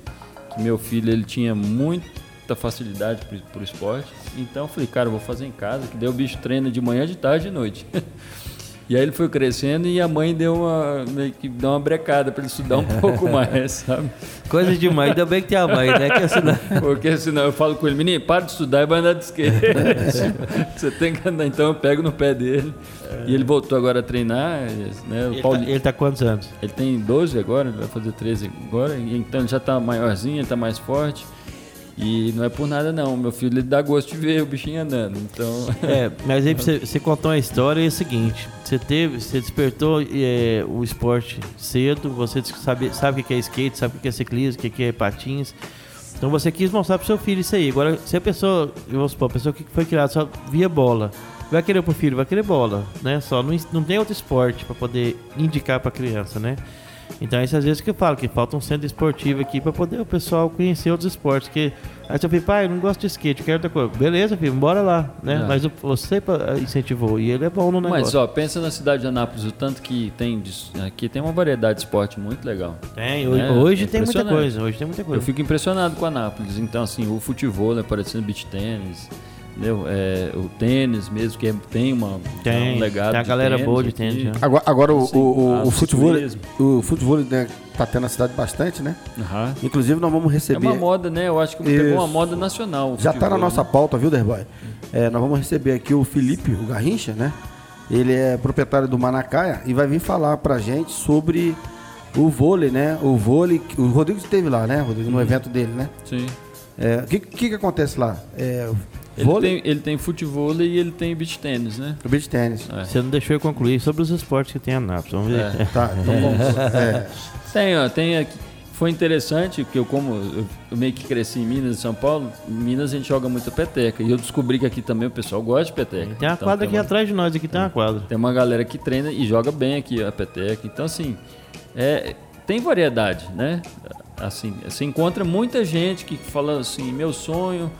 Speaker 4: que meu filho ele tinha muita facilidade pro, pro esporte. Então eu falei, cara, eu vou fazer em casa, que daí o bicho treina de manhã, de tarde e de noite. e aí ele foi crescendo e a mãe deu uma meio que deu uma brecada para ele estudar um pouco mais, sabe?
Speaker 2: Coisa demais, ainda bem que tem a mãe, né? Que senão...
Speaker 4: Porque senão eu falo com ele, menino, para de estudar e vai andar de skate. Você tem que andar, então eu pego no pé dele. E ele voltou agora a treinar, né?
Speaker 2: Ele,
Speaker 4: Paulinho-
Speaker 2: tá, ele tá quantos anos?
Speaker 4: ele tem 12 agora, ele vai fazer 13 agora, então ele já tá maiorzinho, ele tá mais forte. E não é por nada não, meu filho ele dá gosto de ver o bichinho andando. Então,
Speaker 2: É, mas aí você, você contou uma história é o seguinte: você teve, você despertou é, o esporte cedo, você sabe, sabe o que é skate, sabe o que é ciclismo, o que é patins. Então você quis mostrar pro seu filho isso aí. Agora, se a pessoa, vou supor, a pessoa que foi criada só via bola, vai querer pro filho, vai querer bola, né? Só não, não tem outro esporte para poder indicar pra criança, né? Então, isso às vezes que eu falo, que falta um centro esportivo aqui para poder o pessoal conhecer outros esportes. Que aí você fala, pai, eu não gosto de skate, eu quero outra coisa. Beleza, filho, bora lá, né?
Speaker 4: É.
Speaker 2: Mas você pa- incentivou e ele é bom no negócio.
Speaker 4: mas ó, pensa na cidade de Anápolis, o tanto que tem aqui tem uma variedade de esporte muito legal.
Speaker 2: tem, hoje,
Speaker 4: É,
Speaker 2: hoje
Speaker 4: é
Speaker 2: tem muita coisa, hoje tem muita coisa.
Speaker 4: Eu fico impressionado com Anápolis. Então, assim, o futebol, né, parecendo beach tênis, entendeu? É, o tênis mesmo, que é- tem uma,
Speaker 2: Tem,
Speaker 4: um legado
Speaker 2: tem a galera boa de
Speaker 4: aqui.
Speaker 2: tênis, já.
Speaker 3: Agora, agora o,
Speaker 4: Assim,
Speaker 3: o, o,
Speaker 4: ah,
Speaker 3: o futebol, o futebol né, tá tendo na cidade bastante, né?
Speaker 4: Aham.
Speaker 3: Inclusive nós vamos
Speaker 4: É
Speaker 3: receber.
Speaker 4: uma moda, né? Eu acho que pegou
Speaker 3: Isso.
Speaker 4: uma moda nacional.
Speaker 3: Já tá na
Speaker 4: futebol,
Speaker 3: nossa
Speaker 4: né?
Speaker 3: pauta, viu, Derboy? É, nós vamos receber aqui o Felipe, o Garrincha, né? Ele é proprietário do Manacaia e vai vir falar pra gente sobre o vôlei, né? O vôlei. O Rodrigo esteve lá, né, Rodrigo? No evento dele, né?
Speaker 4: Sim.
Speaker 3: É, O que, que, que acontece lá? É,
Speaker 4: Ele
Speaker 3: vôlei
Speaker 4: tem, ele tem futebol e ele tem beach tênis, né?
Speaker 3: o beach tênis.
Speaker 4: É.
Speaker 2: Você não deixou eu concluir sobre os esportes que tem a Nápoles. Vamos ver.
Speaker 4: É.
Speaker 3: Tá, então vamos. É,
Speaker 4: Tem, ó, tem aqui. Foi interessante, porque eu como eu, meio que cresci em Minas e São Paulo, em Minas a gente joga muito peteca. E eu descobri que aqui também o pessoal gosta de peteca.
Speaker 2: Tem uma
Speaker 4: Então,
Speaker 2: quadra
Speaker 4: tem
Speaker 2: aqui
Speaker 4: uma-
Speaker 2: atrás de nós, aqui tem uma quadra.
Speaker 4: Tem uma galera que treina e joga bem aqui a peteca. Então, assim, é, tem variedade, né? Assim, você encontra muita gente que fala assim, meu sonho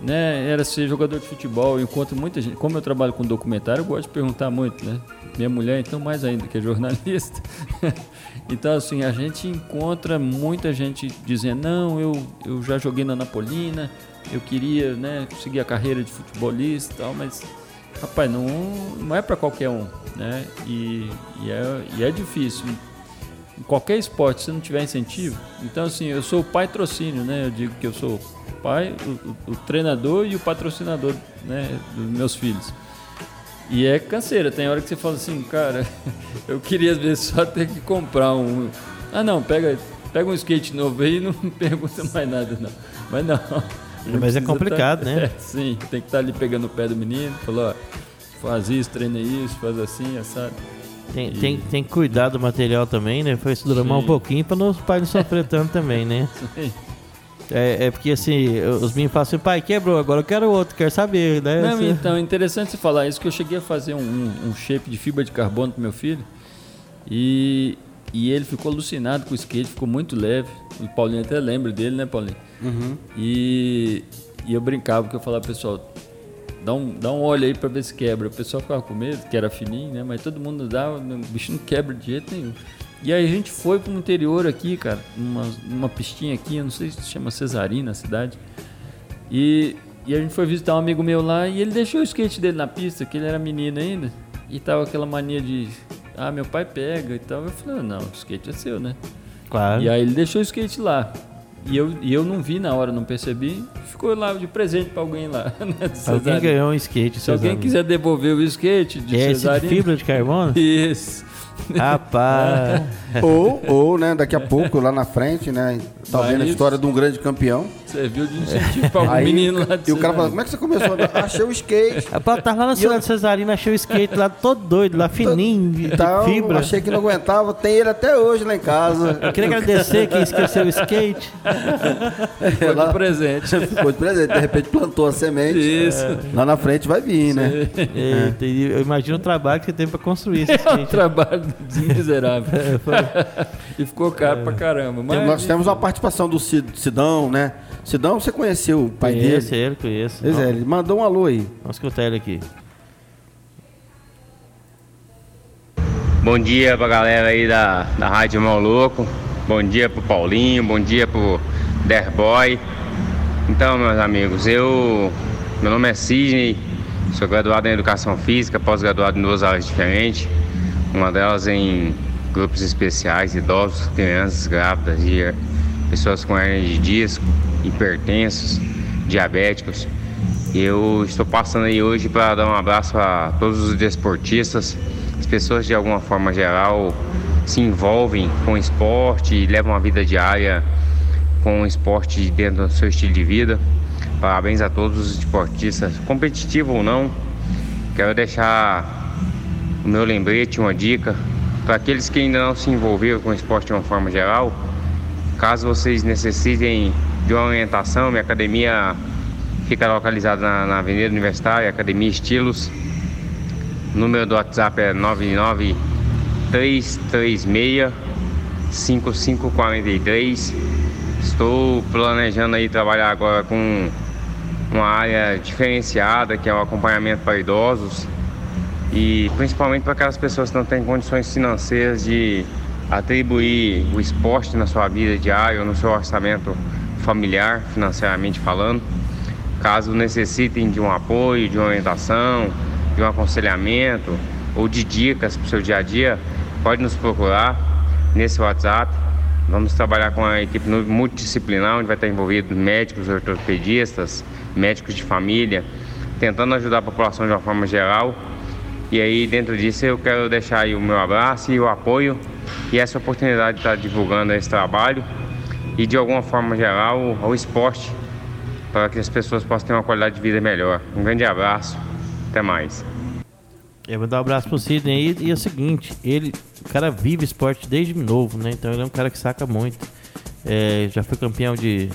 Speaker 4: né, era ser jogador de futebol. Encontro muita gente. Como eu trabalho com documentário, eu gosto de perguntar muito, né? Minha mulher, então, mais ainda, que é jornalista. então, assim, a gente encontra muita gente dizendo: não, eu, eu já joguei na Napolina, eu queria né, seguir a carreira de futebolista tal, mas, rapaz, não, não é para qualquer um, né? E, e, é, e é difícil em qualquer esporte, se não tiver incentivo. Então, assim, eu sou o patrocínio, né? Eu digo que eu sou o pai, o, o, o treinador e o patrocinador né, dos meus filhos. E é canseira, tem hora que você fala assim, cara, eu queria às vezes só ter que comprar um. Ah não, pega, pega um skate novo aí e não pergunta mais nada, não. Mas não.
Speaker 2: Mas é complicado,
Speaker 4: tá...
Speaker 2: né?
Speaker 4: É, sim, tem que estar tá ali pegando o pé do menino, falou, ó, faz isso, treina isso, faz assim, sabe?
Speaker 2: Tem, e... tem, tem que cuidar do material também, né? Foi estudar um pouquinho para os pais não sofrer tanto também, né? Sim. É, é, porque assim, os meninos falam assim, pai, quebrou, agora eu quero outro, quero saber, né?
Speaker 4: Não, então, é interessante você falar isso, que eu cheguei a fazer um, um, um shape de fibra de carbono pro meu filho e, e ele ficou alucinado com o skate, ficou muito leve. O Paulinho até lembra dele, né, Paulinho? Uhum. E, e eu brincava, porque eu falava, pessoal, dá um, dá um olho aí pra ver se quebra. O pessoal ficava com medo, que era fininho, né? Mas todo mundo dava, o bicho não quebra de jeito nenhum. E aí a gente foi pro interior aqui, cara, numa, numa pistinha aqui, eu não sei se chama Cesarina a cidade. E, e a gente foi visitar um amigo meu lá e ele deixou o skate dele na pista, que ele era menino ainda. E tava aquela mania de, ah, meu pai pega e tal. Eu falei, não, o skate é seu, né?
Speaker 2: Claro.
Speaker 4: E aí ele deixou o skate lá. E eu, e eu não vi na hora, não percebi. Ficou lá de presente para alguém lá. Né,
Speaker 2: alguém ganhou um skate.
Speaker 4: Se alguém quiser devolver o skate de
Speaker 2: é esse de fibra de carbono?
Speaker 4: Isso.
Speaker 2: Rapaz.
Speaker 3: ou, ou, né, daqui a pouco, lá na frente, né? Tá vendo a história de um grande campeão.
Speaker 4: Serviu de incentivo para um menino lá
Speaker 3: de E o cara fala, como é que você começou? Achei o skate.
Speaker 2: Rapaz, tava lá na cidade eu... Cesarina, achei o skate lá todo doido, lá fininho, de então, fibra.
Speaker 3: Achei que não aguentava, tem ele até hoje lá em casa.
Speaker 2: Eu queria agradecer quem esqueceu o skate.
Speaker 4: Ficou lá, de presente.
Speaker 3: Ficou de presente, de repente plantou a semente.
Speaker 4: Isso. É.
Speaker 3: Lá na frente vai vir, né?
Speaker 2: Eita, eu imagino o trabalho que você teve para construir esse skate.
Speaker 4: É um trabalho miserável. É, e ficou caro é. pra caramba. Mas...
Speaker 3: Nós temos uma participação do Sidão, né? Sidão, você conheceu o pai
Speaker 2: conheço
Speaker 3: dele?
Speaker 2: ele, conheço.
Speaker 3: Pois é, ele mandou um alô aí.
Speaker 2: Vamos escutar ele aqui.
Speaker 6: Bom dia pra galera aí da, da Rádio Mão Louco. Bom dia pro Paulinho, bom dia pro Derboy. Então, meus amigos, eu. Meu nome é Sidney, sou graduado em Educação Física, pós-graduado em duas áreas diferentes. Uma delas em grupos especiais, idosos, crianças, grávidas e pessoas com hernia de disco, hipertensos, diabéticos. Eu estou passando aí hoje para dar um abraço a todos os desportistas, as pessoas de alguma forma geral se envolvem com esporte e levam a vida diária com o esporte dentro do seu estilo de vida. Parabéns a todos os esportistas, competitivo ou não. Quero deixar o meu lembrete, uma dica para aqueles que ainda não se envolveram com o esporte de uma forma geral. Caso vocês necessitem de uma orientação, minha academia fica localizada na, na Avenida Universitária, Academia Estilos. O número do WhatsApp é 99336 5543. Estou planejando aí trabalhar agora com uma área diferenciada, que é o acompanhamento para idosos e principalmente para aquelas pessoas que não têm condições financeiras de atribuir o esporte na sua vida diária ou no seu orçamento familiar, financeiramente falando. Caso necessitem de um apoio, de uma orientação, de um aconselhamento ou de dicas para o seu dia a dia, pode nos procurar nesse WhatsApp. Vamos trabalhar com a equipe multidisciplinar, onde vai estar envolvido médicos, ortopedistas, médicos de família, tentando ajudar a população de uma forma geral. E aí, dentro disso, eu quero deixar aí o meu abraço e o apoio e essa oportunidade de estar divulgando esse trabalho e de alguma forma geral ao esporte para que as pessoas possam ter uma qualidade de vida melhor. Um grande abraço, até mais.
Speaker 2: Eu vou dar um abraço pro Sidney e, e é o seguinte, ele, o cara vive esporte desde novo, né? Então ele é um cara que saca muito. É, já foi campeão de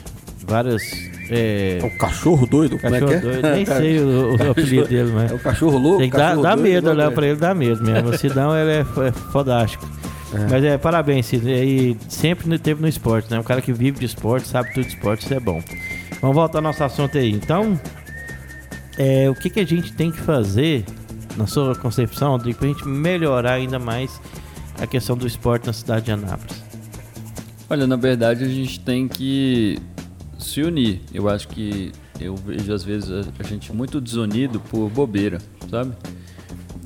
Speaker 2: várias. É...
Speaker 3: é o cachorro doido?
Speaker 2: Cachorro como é que é? doido, nem sei o, o apelido dele, mas.
Speaker 3: É o cachorro louco?
Speaker 2: Tem que dar, dá medo olhar pra ele, dá medo mesmo. O Sidão ele é, é fodástico. É. Mas é, parabéns, Sidney. E sempre teve no esporte, né? Um cara que vive de esporte, sabe tudo de esporte, isso é bom. Vamos voltar ao nosso assunto aí. Então, é, o que, que a gente tem que fazer, na sua concepção, Rodrigo, para a gente melhorar ainda mais a questão do esporte na cidade de Anápolis?
Speaker 4: Olha, na verdade a gente tem que se unir. Eu acho que eu vejo às vezes a gente muito desunido por bobeira, sabe?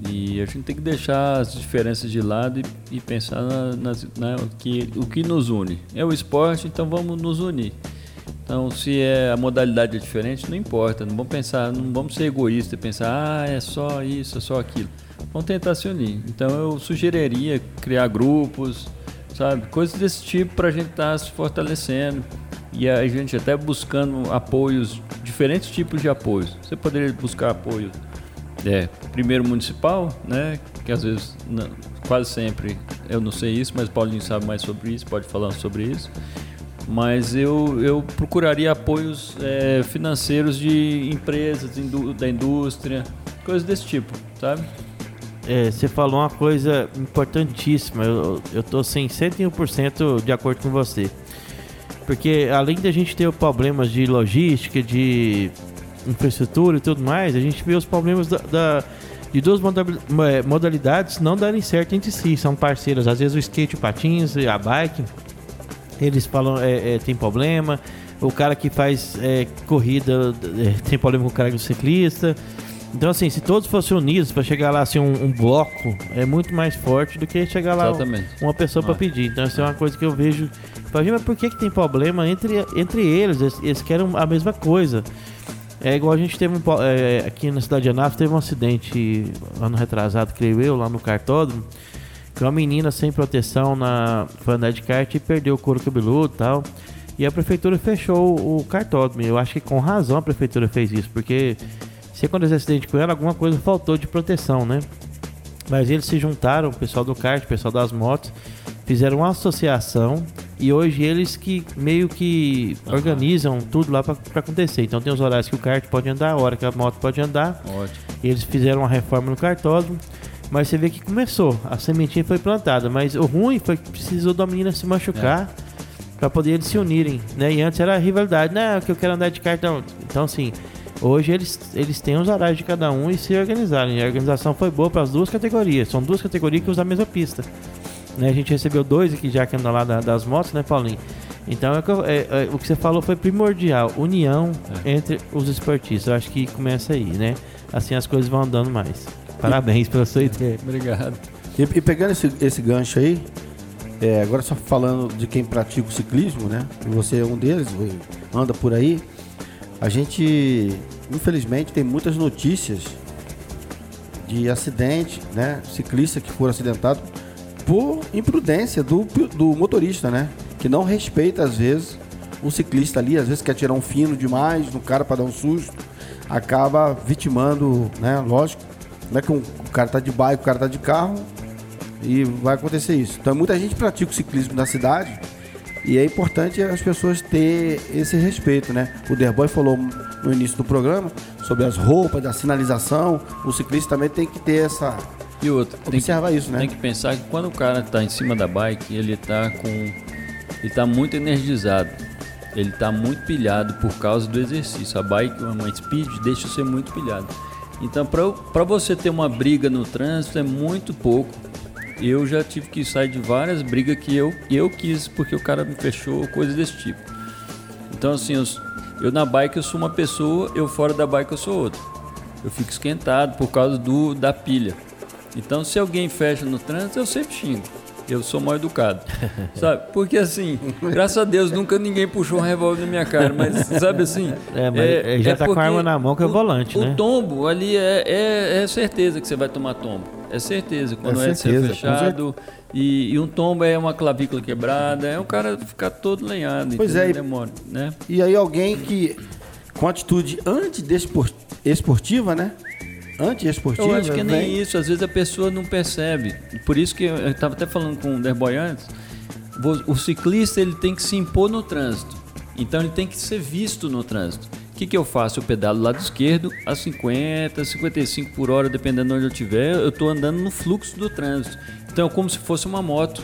Speaker 4: E a gente tem que deixar as diferenças de lado e, e pensar na, nas, na, que o que nos une. É o esporte, então vamos nos unir. Então, se é a modalidade é diferente, não importa. Não vamos pensar, não vamos ser egoístas e pensar, ah, é só isso, é só aquilo. Vamos tentar se unir. Então, eu sugeriria criar grupos, sabe, coisas desse tipo para a gente estar tá se fortalecendo e a gente até buscando apoios, diferentes tipos de apoios. Você poderia buscar apoio, é, primeiro municipal, né, que às vezes, não, quase sempre, eu não sei isso, mas Paulinho sabe mais sobre isso, pode falar sobre isso mas eu, eu procuraria apoios é, financeiros de empresas, da indústria, coisas desse tipo, sabe?
Speaker 2: É, você falou uma coisa importantíssima, eu, eu tô assim, 101% de acordo com você. Porque além da gente ter problemas de logística, de infraestrutura e tudo mais, a gente vê os problemas da, da de duas é, modalidades não darem certo entre si, são parceiras. Às vezes o skate, o patins, a bike eles falam é, é, tem problema. O cara que faz é, corrida é, tem problema com o cara do ciclista. Então, assim, se todos fossem unidos para chegar lá assim, um, um, bloco, é muito mais forte do que chegar lá Exatamente. uma pessoa para pedir. Então, isso é uma coisa que eu vejo. Mas por que, que tem problema entre, entre eles? eles? Eles querem a mesma coisa. É igual a gente teve um, é, aqui na cidade de Anápolis, teve um acidente ano retrasado, creio eu, lá no cartódromo que uma menina sem proteção na foi andar de kart e perdeu o couro cabeludo e tal. E a prefeitura fechou o cartódromo. Eu acho que com razão a prefeitura fez isso, porque se aconteceu acidente com ela, alguma coisa faltou de proteção, né? Mas eles se juntaram, o pessoal do kart, o pessoal das motos, fizeram uma associação e hoje eles que meio que uhum. organizam tudo lá para acontecer. Então tem os horários que o kart pode andar, a hora que a moto pode andar. Ótimo. Eles fizeram uma reforma no cartódromo. Mas você vê que começou, a sementinha foi plantada, mas o ruim foi que precisou da menina se machucar é. para poder eles se unirem, né? E antes era rivalidade, né? Que eu quero andar de cartão. Então, assim, hoje eles, eles têm os horários de cada um e se organizarem. E a organização foi boa para as duas categorias. São duas categorias que usam a mesma pista. Né? A gente recebeu dois aqui já que andam lá da, das motos, né, Paulinho? Então é, é, é, o que você falou foi primordial, união é. entre os esportistas. Eu acho que começa aí, né? Assim as coisas vão andando mais. Parabéns pela sua ideia.
Speaker 4: Obrigado.
Speaker 3: E, e pegando esse, esse gancho aí, é, agora só falando de quem pratica o ciclismo, né? E você é um deles, anda por aí. A gente, infelizmente, tem muitas notícias de acidente, né? Ciclista que foram acidentados por imprudência do, do motorista, né? Que não respeita, às vezes, o ciclista ali, às vezes quer tirar um fino demais no cara para dar um susto, acaba vitimando, né? Lógico, não é que um, o cara tá de bike, o cara tá de carro e vai acontecer isso. Então muita gente pratica o ciclismo na cidade e é importante as pessoas ter esse respeito, né? O Derboy falou no início do programa sobre as roupas, da sinalização. O ciclista também tem que ter essa
Speaker 4: e outro, observa isso, né? Tem que pensar que quando o cara está em cima da bike, ele está com ele tá muito energizado. Ele está muito pilhado por causa do exercício. A bike, uma speed, deixa você muito pilhado. Então, para você ter uma briga no trânsito é muito pouco. Eu já tive que sair de várias brigas que eu, eu quis porque o cara me fechou, coisas desse tipo. Então, assim, eu, eu na bike eu sou uma pessoa, eu fora da bike eu sou outra. Eu fico esquentado por causa do, da pilha. Então, se alguém fecha no trânsito, eu sempre xingo eu sou mal educado. sabe? Porque assim, graças a Deus, nunca ninguém puxou um revólver na minha cara, mas sabe assim.
Speaker 2: É, mas é, já é tá com a arma na mão que é o volante,
Speaker 4: o,
Speaker 2: né?
Speaker 4: O tombo ali é, é, é, certeza que você vai tomar tombo. É certeza. Quando é, é certeza, fechado. E, e, um tombo é uma clavícula quebrada, é um cara ficar todo lenhado.
Speaker 3: Pois é. Demora, né? E aí alguém que com atitude anti-esportiva, né? Anti-esportiva.
Speaker 4: Eu acho que nem vem... isso, às vezes a pessoa não percebe. Por isso que eu estava até falando com o Derboy antes, o ciclista ele tem que se impor no trânsito. Então ele tem que ser visto no trânsito. O que, que eu faço? Eu pedalo do lado esquerdo a 50, 55 por hora, dependendo de onde eu estiver. Eu estou andando no fluxo do trânsito. Então é como se fosse uma moto.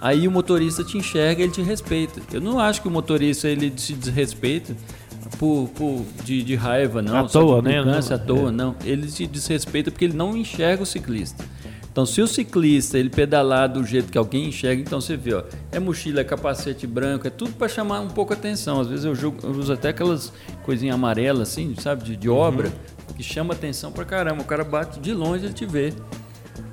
Speaker 4: Aí o motorista te enxerga, ele te respeita. Eu não acho que o motorista ele se desrespeita por, por de, de raiva, não.
Speaker 2: À toa, né?
Speaker 4: Câncer, à toa, não. Ele te desrespeita porque ele não enxerga o ciclista. Então, se o ciclista ele pedalar do jeito que alguém enxerga, então você vê, ó, é mochila, é capacete branco, é tudo para chamar um pouco a atenção. Às vezes eu, jogo, eu uso até aquelas coisinhas amarelas, assim, sabe, de, de obra, que chama atenção pra caramba. O cara bate de longe, ele te vê.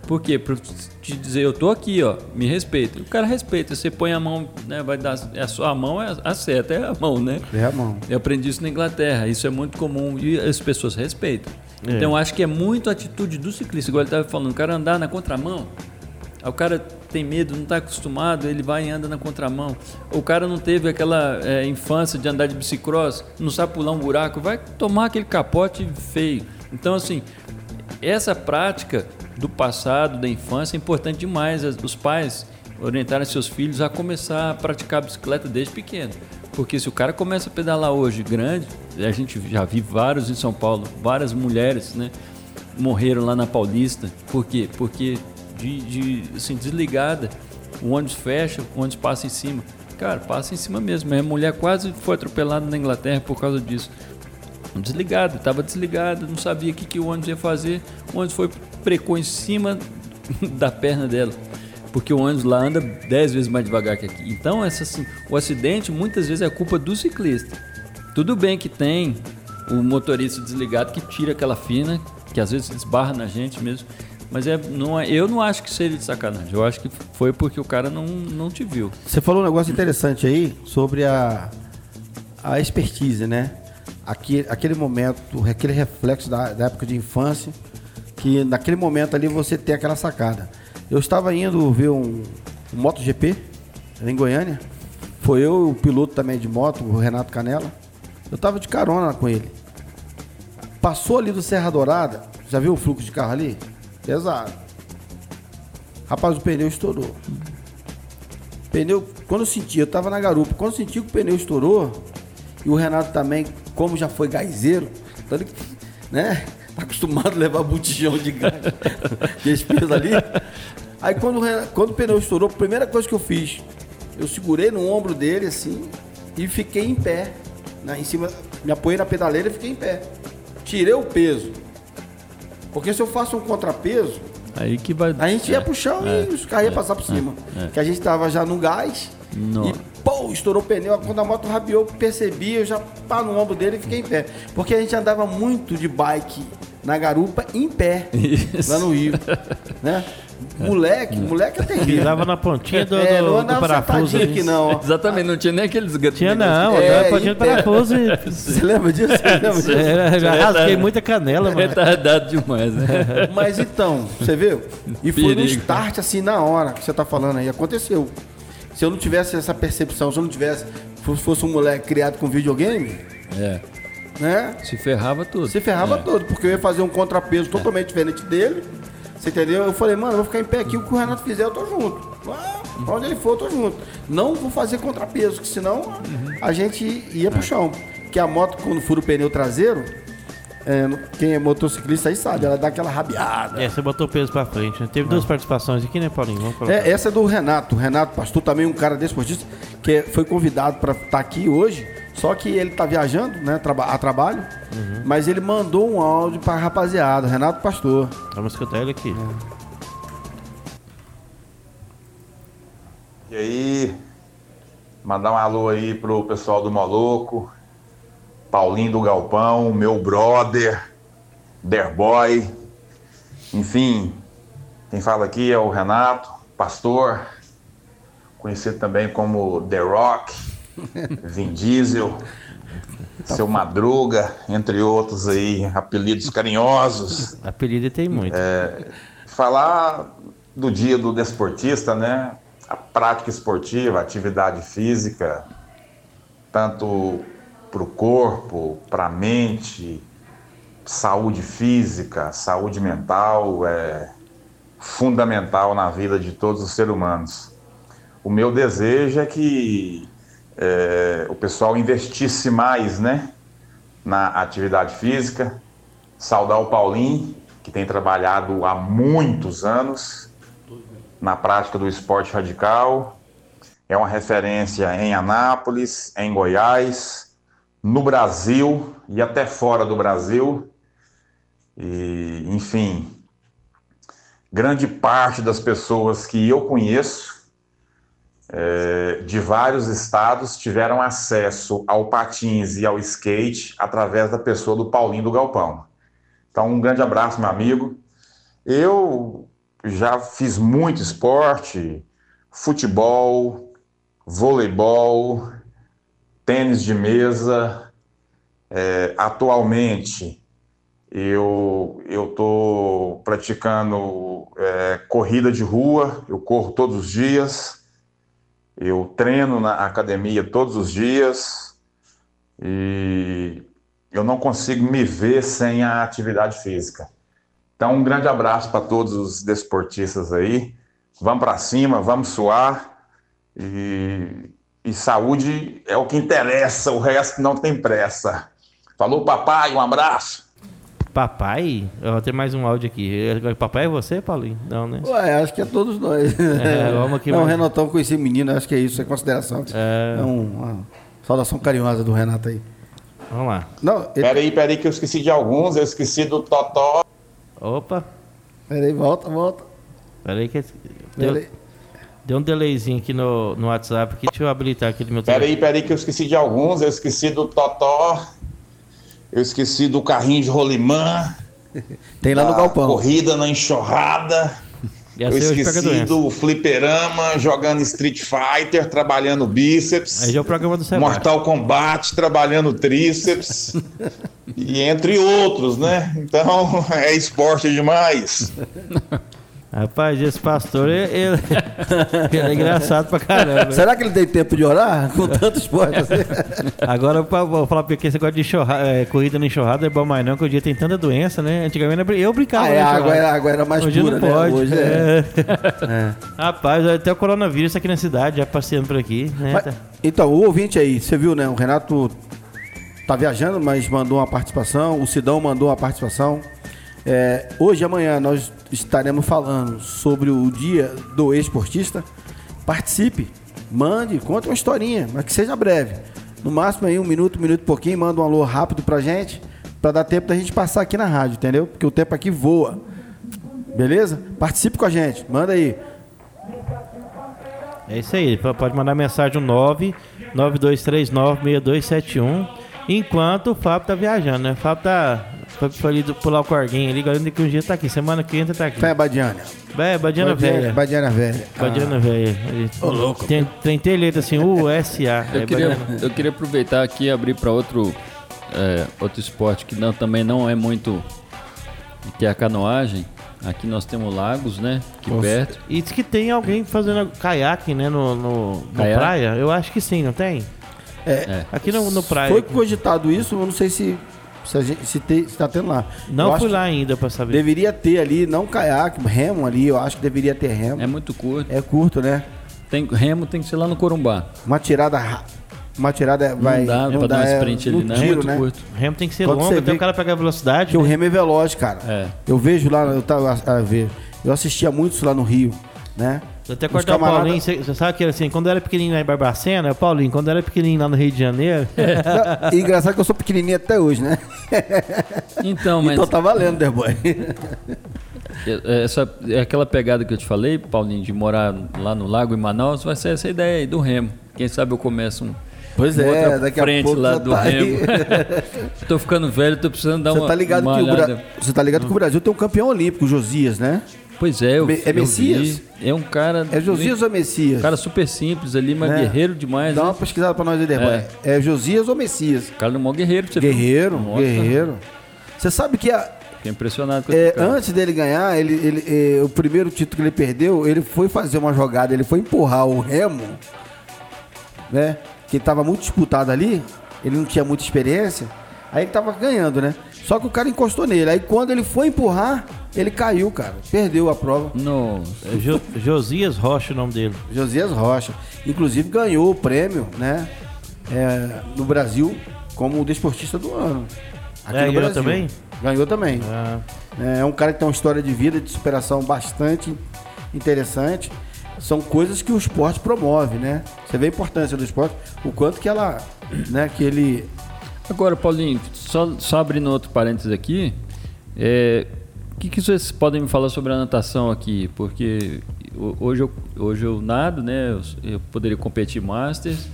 Speaker 4: Por quê? Pra te dizer, eu tô aqui, ó, me respeita. O cara respeita. Você põe a mão, né, vai dar, é a sua mão, é a seta, é a mão, né?
Speaker 3: É a mão.
Speaker 4: Eu aprendi isso na Inglaterra, isso é muito comum e as pessoas respeitam.
Speaker 2: É.
Speaker 4: Então eu acho que é muito a atitude do ciclista. Igual ele estava falando, o cara andar na contramão, o cara tem medo, não está acostumado, ele vai e anda na contramão. O cara não teve aquela é, infância de andar de bicicross, não sabe pular um buraco, vai tomar aquele capote feio. Então, assim, essa prática do passado, da infância, é importante demais. Os pais orientarem seus filhos a começar a praticar bicicleta desde pequeno. Porque se o cara começa a pedalar hoje grande, a gente já viu vários em São Paulo, várias mulheres, né? Morreram lá na Paulista. Por quê? Porque de, de assim, desligada, o ônibus fecha, o ônibus passa em cima. Cara, passa em cima mesmo. A mulher quase foi atropelada na Inglaterra por causa disso desligado, estava desligado, não sabia o que, que o ônibus ia fazer. O ônibus foi precou em cima da perna dela, porque o ônibus lá anda 10 vezes mais devagar que aqui. Então, essa, assim, o acidente muitas vezes é culpa do ciclista. Tudo bem que tem o motorista desligado que tira aquela fina, que às vezes esbarra na gente mesmo. Mas é, não é, eu não acho que seja de sacanagem. Eu acho que foi porque o cara não, não te viu.
Speaker 3: Você falou um negócio interessante aí sobre a, a expertise, né? Aquele momento, aquele reflexo da, da época de infância, que naquele momento ali você tem aquela sacada. Eu estava indo ver um, um MotoGP em Goiânia. Foi eu o piloto também de moto, o Renato Canela. Eu estava de carona com ele. Passou ali do Serra Dourada, já viu o fluxo de carro ali? Pesado. Rapaz, o pneu estourou. Pneu, quando eu senti, eu tava na garupa, quando eu senti que o pneu estourou, e o Renato também, como já foi gaizeiro, então ele, né, acostumado a levar botijão de gás, de peso ali. Aí quando, quando o pneu estourou, a primeira coisa que eu fiz, eu segurei no ombro dele assim e fiquei em pé, né, em cima, me apoiei na pedaleira e fiquei em pé. Tirei o peso. Porque se eu faço um contrapeso,
Speaker 4: Aí que vai.
Speaker 3: a gente ia pro chão
Speaker 4: é,
Speaker 3: e os carros iam passar por cima.
Speaker 4: é.
Speaker 3: Que a gente tava já no gás. E, pô, estourou o pneu. Quando a moto rabiou, percebi, eu já pá no ombro dele e fiquei em pé. Porque a gente andava muito de bike na garupa em pé.
Speaker 4: Isso.
Speaker 3: Lá no Rio. né? Moleque, moleque é terrível.
Speaker 2: Pisava na pontinha do,
Speaker 3: É,
Speaker 2: do,
Speaker 3: não
Speaker 2: do parafuso. ali.
Speaker 3: aqui não. ó.
Speaker 4: Exatamente, não tinha nem aqueles gatos.
Speaker 2: Tinha não,
Speaker 3: É,
Speaker 2: na pontinha do parafuso e...
Speaker 3: Você lembra disso? Você lembra disso?
Speaker 2: É, já rasguei muita canela, mano.
Speaker 4: Retardado demais, né?
Speaker 3: Mas então, você viu? E foi no
Speaker 4: Perigo.
Speaker 3: start, assim, na hora que você tá falando aí. Aconteceu. Se eu não tivesse essa percepção, se eu não tivesse, fosse- fosse um moleque criado com videogame,
Speaker 4: É.
Speaker 3: né?
Speaker 4: Se ferrava tudo.
Speaker 3: Se ferrava
Speaker 4: É.
Speaker 3: todo, porque eu ia fazer um contrapeso totalmente diferente dele. Você entendeu? Eu falei, mano, eu vou ficar em pé aqui, o que o Renato fizer, eu tô junto. Ah, Pra onde ele for, eu tô junto. Não vou fazer contrapeso, que senão a gente ia pro chão. Porque a moto, quando fura o pneu traseiro, é, quem é motociclista aí sabe, ela dá aquela rabiada.
Speaker 2: É, você botou o peso pra frente. Né? Teve duas participações aqui, né, Paulinho? Vamos colocar.
Speaker 3: É, essa é do Renato. O Renato Pastor, também um cara desportista, que é- foi convidado para estar aqui hoje. Só que ele tá viajando, né, a trabalho. Mas ele mandou um áudio pra rapaziada, Renato Pastor.
Speaker 2: Vamos escutar ele aqui.
Speaker 7: E aí, mandar um alô aí pro pessoal do Moloco, Paulinho do Galpão, meu brother, Derboy, enfim, quem fala aqui é o Renato, pastor, conhecido também como The Rock, Vin Diesel, seu Madruga, entre outros aí, apelidos carinhosos
Speaker 2: Apelido tem muito.
Speaker 7: falar do dia do desportista, né? A prática esportiva, a atividade física, tanto para o corpo, para a mente, saúde física, saúde mental, é fundamental na vida de todos os seres humanos. O meu desejo é que é, o pessoal investisse mais, né? Na atividade física, saudar o Paulinho, que tem trabalhado há muitos anos na prática do esporte radical. É uma referência em Anápolis, em Goiás, no Brasil e até fora do Brasil. E, enfim, grande parte das pessoas que eu conheço é, de vários estados tiveram acesso ao patins e ao skate através da pessoa do Paulinho do Galpão. Então, um grande abraço, meu amigo. Eu já fiz muito esporte, futebol, voleibol, tênis de mesa. É, atualmente, eu estou praticando é, corrida de rua, eu corro todos os dias, eu treino na academia todos os dias e eu não consigo me ver sem a atividade física. Então, um grande abraço para todos os desportistas aí. Vamos para cima, vamos suar. E, e saúde é o que interessa, o resto não tem pressa. Falou, papai, um abraço.
Speaker 2: Papai? Eu tenho mais um áudio aqui. Papai é você, Paulinho? Não, né?
Speaker 3: Ué, acho que é todos nós.
Speaker 2: É, vamos aqui
Speaker 3: não, o
Speaker 2: mais-
Speaker 3: Renatão conheci menino, acho que é isso, é consideração.
Speaker 2: É.
Speaker 3: É um- uma saudação carinhosa do Renato aí.
Speaker 2: Vamos lá.
Speaker 3: Não, ele,
Speaker 7: Peraí, peraí, que eu esqueci de alguns. Eu esqueci do Totó.
Speaker 2: Opa.
Speaker 3: peraí, volta, volta.
Speaker 2: Pera aí que... Deu,
Speaker 3: Peraí.
Speaker 2: deu um delayzinho aqui no, no WhatsApp aqui. Deixa eu habilitar aqui no meu
Speaker 7: Peraí, peraí, que eu esqueci de alguns. Eu esqueci do Totó. Eu esqueci do carrinho de rolimã.
Speaker 3: Tem lá no galpão.
Speaker 7: Corrida na enxurrada. Eu
Speaker 2: pega
Speaker 7: esqueci do fliperama, jogando Street Fighter, trabalhando bíceps.
Speaker 2: Aí já é o programa do Sebastião.
Speaker 7: Mortal Kombat, trabalhando tríceps. e entre outros, né? Então, é esporte demais.
Speaker 2: Rapaz, esse pastor, ele, ele- ele é engraçado pra caramba.
Speaker 3: Será que ele tem tempo de orar com tanto esporte assim?
Speaker 2: Agora eu vou- falar porque esse negócio de enxurrada, é, corrida na enxurrada é bom mais não, que hoje tem tanta doença, né? Antigamente eu brincava
Speaker 3: Ah, é, a água era, a água era mais
Speaker 2: Hoje
Speaker 3: pura,
Speaker 2: não
Speaker 3: né?
Speaker 2: pode.
Speaker 3: Hoje é.
Speaker 2: é. Rapaz, até o coronavírus aqui na cidade, já passeando por aqui, né?
Speaker 3: Mas, então, o ouvinte aí, você viu, né? O Renato tá viajando, mas mandou uma participação. O Sidão mandou uma participação. É, hoje amanhã nós estaremos falando sobre o dia do esportista. Participe, mande, conta uma historinha, mas que seja breve. No máximo aí um minuto, um minuto e pouquinho, manda um alô rápido pra gente, pra dar tempo da gente passar aqui na rádio, entendeu? Porque o tempo aqui voa. Beleza? Participe com a gente, manda aí.
Speaker 2: É isso aí, pode mandar mensagem no 9 92396271 enquanto o Fábio tá viajando, né? O Fábio tá foi, foi ali do- pular o corguinho ali, agora que um dia tá aqui, semana que entra tá aqui.
Speaker 3: Fé, Badiana.
Speaker 2: É, Badiana Velha.
Speaker 3: Badiana velha.
Speaker 2: Badiana Velha.
Speaker 3: Ô, louco.
Speaker 2: Tem, tem letra assim, USA.
Speaker 4: Eu
Speaker 2: é
Speaker 4: queria,
Speaker 2: Badiana-
Speaker 4: eu queria aproveitar aqui e abrir para outro, é, outro esporte que não, também não é muito. que é a canoagem. Aqui nós temos lagos, né? Aqui perto.
Speaker 2: E diz que tem alguém fazendo caiaque, né, no, no,
Speaker 4: Caiaque?
Speaker 2: praia. Eu acho que sim, não tem?
Speaker 4: É.
Speaker 2: Aqui no, no praia.
Speaker 3: Foi cogitado isso, eu não sei se, se, a gente, se, te- se tá tendo lá. Eu
Speaker 2: Não
Speaker 3: acho
Speaker 2: fui lá ainda pra saber.
Speaker 3: Deveria ter ali, não caiaque, remo ali, eu acho que deveria ter remo.
Speaker 4: É muito curto.
Speaker 3: É curto, né?
Speaker 4: Tem, remo tem que ser lá no Corumbá.
Speaker 3: Uma tirada. ra- Uma tirada vai.
Speaker 4: dá pra dar um
Speaker 3: é,
Speaker 4: sprint
Speaker 3: no
Speaker 4: ali, né?
Speaker 3: tiro,
Speaker 4: muito
Speaker 3: né?
Speaker 4: curto.
Speaker 2: O remo tem que ser
Speaker 3: Quando
Speaker 2: longo, até
Speaker 3: vê
Speaker 2: o cara pegar velocidade.
Speaker 3: Porque o
Speaker 2: né?
Speaker 3: remo é veloz, cara.
Speaker 4: É.
Speaker 3: Eu vejo lá, eu tava a ver. Eu assistia muito isso lá no Rio, né?
Speaker 2: Vou até cortar o
Speaker 3: camarada-
Speaker 2: Paulinho. Você sabe que assim, quando eu era pequenininho lá em Barbacena, Paulinho, quando eu era pequenininho lá no Rio de Janeiro,
Speaker 3: Não, e engraçado que eu sou pequenininho até hoje, né?
Speaker 4: Então, mas
Speaker 3: Então tá valendo, The Boy.
Speaker 4: é- essa, é aquela pegada que eu te falei, Paulinho, de morar lá no lago em Manaus, vai ser essa ideia aí do remo. Quem sabe eu começo um.
Speaker 3: Pois é,
Speaker 4: outra
Speaker 3: daqui a
Speaker 4: frente
Speaker 3: pouco
Speaker 4: lá do
Speaker 3: tá
Speaker 4: remo. tô ficando velho, tô precisando dar
Speaker 3: Você
Speaker 4: uma,
Speaker 3: tá ligado
Speaker 4: uma
Speaker 3: que o Bra... Você tá ligado que o Brasil tem um campeão olímpico, Josias, né?
Speaker 4: Pois é, eu,
Speaker 3: é Messias?
Speaker 4: vi. É um cara.
Speaker 3: É Josias ou Messias?
Speaker 4: Um cara super simples ali, mas
Speaker 3: Né?
Speaker 4: guerreiro demais.
Speaker 3: Dá
Speaker 4: né?
Speaker 3: uma pesquisada pra nós aí, Boy. É. Josias ou Messias?
Speaker 4: O cara é um maior guerreiro. pra Você
Speaker 3: Guerreiro,
Speaker 4: Nossa,
Speaker 3: guerreiro. Você sabe que a-
Speaker 4: Fiquei impressionado com
Speaker 3: é, antes dele ganhar, ele, ele, é, o primeiro título que ele perdeu, ele foi fazer uma jogada, ele foi empurrar o Remo, né? Que estava muito disputado ali, ele não tinha muita experiência, aí ele tava ganhando, né? Só que o cara encostou nele. Aí quando ele foi empurrar, ele caiu, cara. Perdeu a prova.
Speaker 4: Nossa.
Speaker 2: é Jo- Josias Rocha o nome dele.
Speaker 3: Josias Rocha. Inclusive ganhou o prêmio, né? é, no Brasil, como desportista do ano. Aqui
Speaker 2: É,
Speaker 3: no
Speaker 2: ganhou
Speaker 3: Brasil.
Speaker 2: também?
Speaker 3: Ganhou também.
Speaker 2: Ah,
Speaker 3: É um cara que tem uma história de vida, de superação bastante interessante. São coisas que o esporte promove, né? Você vê a importância do esporte, o quanto que ela, né, que ele
Speaker 4: Agora, Paulinho, só, só abrindo outro parênteses aqui, é, que, que vocês podem me falar sobre a natação aqui? Porque ho- hoje eu, hoje eu nado, né? Eu, eu poderia competir Masters,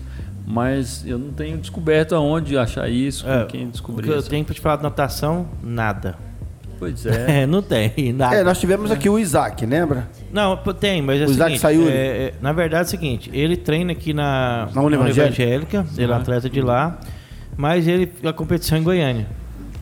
Speaker 4: mas eu não tenho descoberto aonde achar isso, com
Speaker 2: É,
Speaker 4: quem
Speaker 2: O
Speaker 4: descobrir
Speaker 2: que eu
Speaker 4: isso.
Speaker 2: tenho pra te falar de natação, nada.
Speaker 4: Pois é.
Speaker 2: É, não tem, nada.
Speaker 3: É, nós tivemos aqui o Isaac, lembra?
Speaker 2: Não, tem, mas é o
Speaker 3: O Isaac
Speaker 2: seguinte,
Speaker 3: Sayuri?
Speaker 2: é, é, na verdade é o seguinte, ele treina aqui na,
Speaker 3: Na Uni Evangélica?
Speaker 2: Evangélica, ele é atleta de lá, mas ele a competição é em Goiânia.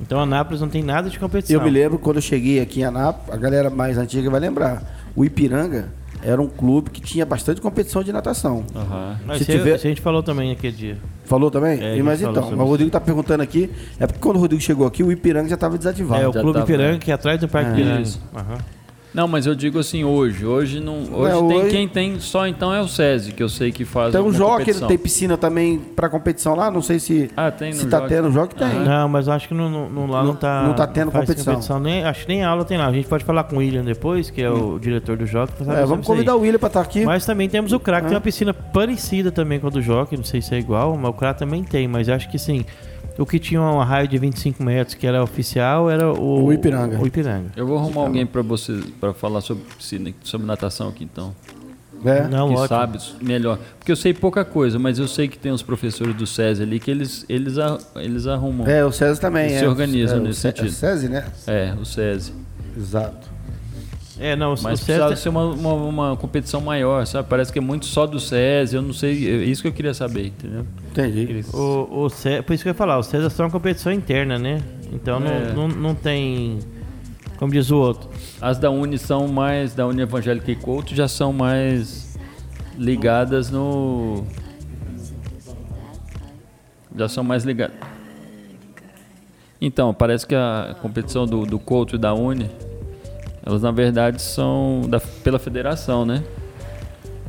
Speaker 2: Então Anápolis não tem nada de competição.
Speaker 3: Eu me lembro quando eu cheguei aqui em Anápolis, a galera mais antiga vai lembrar. O Ipiranga era um clube que tinha bastante competição de natação.
Speaker 4: Aham.
Speaker 2: Mas
Speaker 3: se
Speaker 2: se
Speaker 3: tiver-
Speaker 2: a gente falou também aquele dia.
Speaker 3: Falou também?
Speaker 2: É,
Speaker 3: mas então, mas o. Rodrigo tá perguntando aqui, é porque quando o Rodrigo chegou aqui, o Ipiranga já estava desativado.
Speaker 2: É, o
Speaker 4: já
Speaker 2: Clube
Speaker 4: tava,
Speaker 2: Ipiranga, que é atrás do Parque
Speaker 3: É.
Speaker 2: Piranga.
Speaker 4: Isso. Não, mas eu digo assim, hoje. Hoje não. Hoje
Speaker 3: É,
Speaker 4: tem
Speaker 3: hoje-
Speaker 4: quem tem só então é o SESI, que eu sei que faz.
Speaker 3: Tem um jockey,
Speaker 4: competição.
Speaker 3: tem piscina também pra competição lá, não sei se,
Speaker 4: Ah, tem no
Speaker 3: se tá
Speaker 4: jockey.
Speaker 3: tendo jogo, tem.
Speaker 2: Não, mas acho que não, não- não- lá não,
Speaker 3: Não-
Speaker 2: tá.
Speaker 3: não tá tendo
Speaker 2: faz
Speaker 3: competição.
Speaker 2: nem, acho que nem aula tem lá. A gente pode falar com o William depois, que é o diretor do saber
Speaker 3: É, vamos
Speaker 2: aí.
Speaker 3: convidar o William pra estar aqui.
Speaker 2: Mas também temos o crack,
Speaker 3: Ah.
Speaker 2: tem uma piscina parecida também com a do Jockey, não sei se é igual, mas o crack também tem, mas acho que sim. O que tinha uma raio de 25 metros, que era oficial, era o,
Speaker 3: O Ipiranga.
Speaker 2: O Ipiranga.
Speaker 4: Eu vou arrumar alguém pra você para falar sobre piscina, sobre natação aqui então.
Speaker 3: É.
Speaker 2: Não,
Speaker 4: que
Speaker 2: ótimo.
Speaker 4: sabe melhor. Porque eu sei pouca coisa, mas eu sei que tem os professores do SESI ali que eles eles a- eles arrumam.
Speaker 3: É, o César também.
Speaker 4: Eles
Speaker 3: é.
Speaker 4: se organizam
Speaker 3: é, o
Speaker 4: nesse
Speaker 3: Cé-
Speaker 4: sentido.
Speaker 3: É César, né?
Speaker 4: É, o SESI.
Speaker 3: Exato.
Speaker 2: É, não,
Speaker 4: Mas
Speaker 2: o
Speaker 4: precisava
Speaker 2: César,
Speaker 4: ser uma, uma, uma competição maior, sabe? Parece que é muito só do SESI, eu não sei, é isso que eu queria saber, entendeu?
Speaker 3: Entendi.
Speaker 2: o, o por isso que eu ia falar, o César só é uma competição interna, né? Então não,
Speaker 4: É.
Speaker 2: não, não tem, como diz o outro.
Speaker 4: As da Uni são mais, da Uni Evangélica e Couto já são mais ligadas no... Já são mais ligadas. Então, parece que a competição do, do Couto e da Uni, elas na verdade são da, pela federação, né?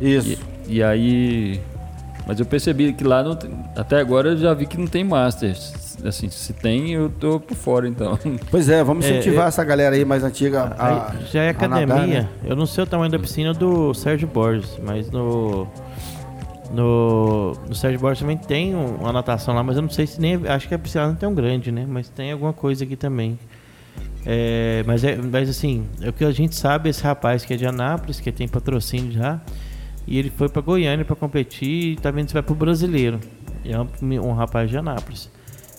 Speaker 3: Isso.
Speaker 4: E, e aí... Mas eu percebi que lá, não tem- até agora eu já vi que não tem Masters. Assim, se tem, eu tô por fora então.
Speaker 3: Pois é, vamos
Speaker 2: É,
Speaker 3: incentivar
Speaker 2: eu-
Speaker 3: essa galera aí mais antiga a,
Speaker 2: já é
Speaker 3: a
Speaker 2: academia.
Speaker 3: nadar, né?
Speaker 2: Eu não sei o tamanho da piscina do Sérgio Borges, mas no. No, no Sérgio Borges também tem um- uma natação lá, mas eu não sei se nem. Acho que a piscina não é tão grande, né? Mas tem alguma coisa aqui também. É, mas, é, mas assim, é o que a gente sabe, esse rapaz que é de Anápolis, que tem patrocínio já, e ele foi pra Goiânia pra competir e tá vendo se vai pro brasileiro. É um, um rapaz de Anápolis.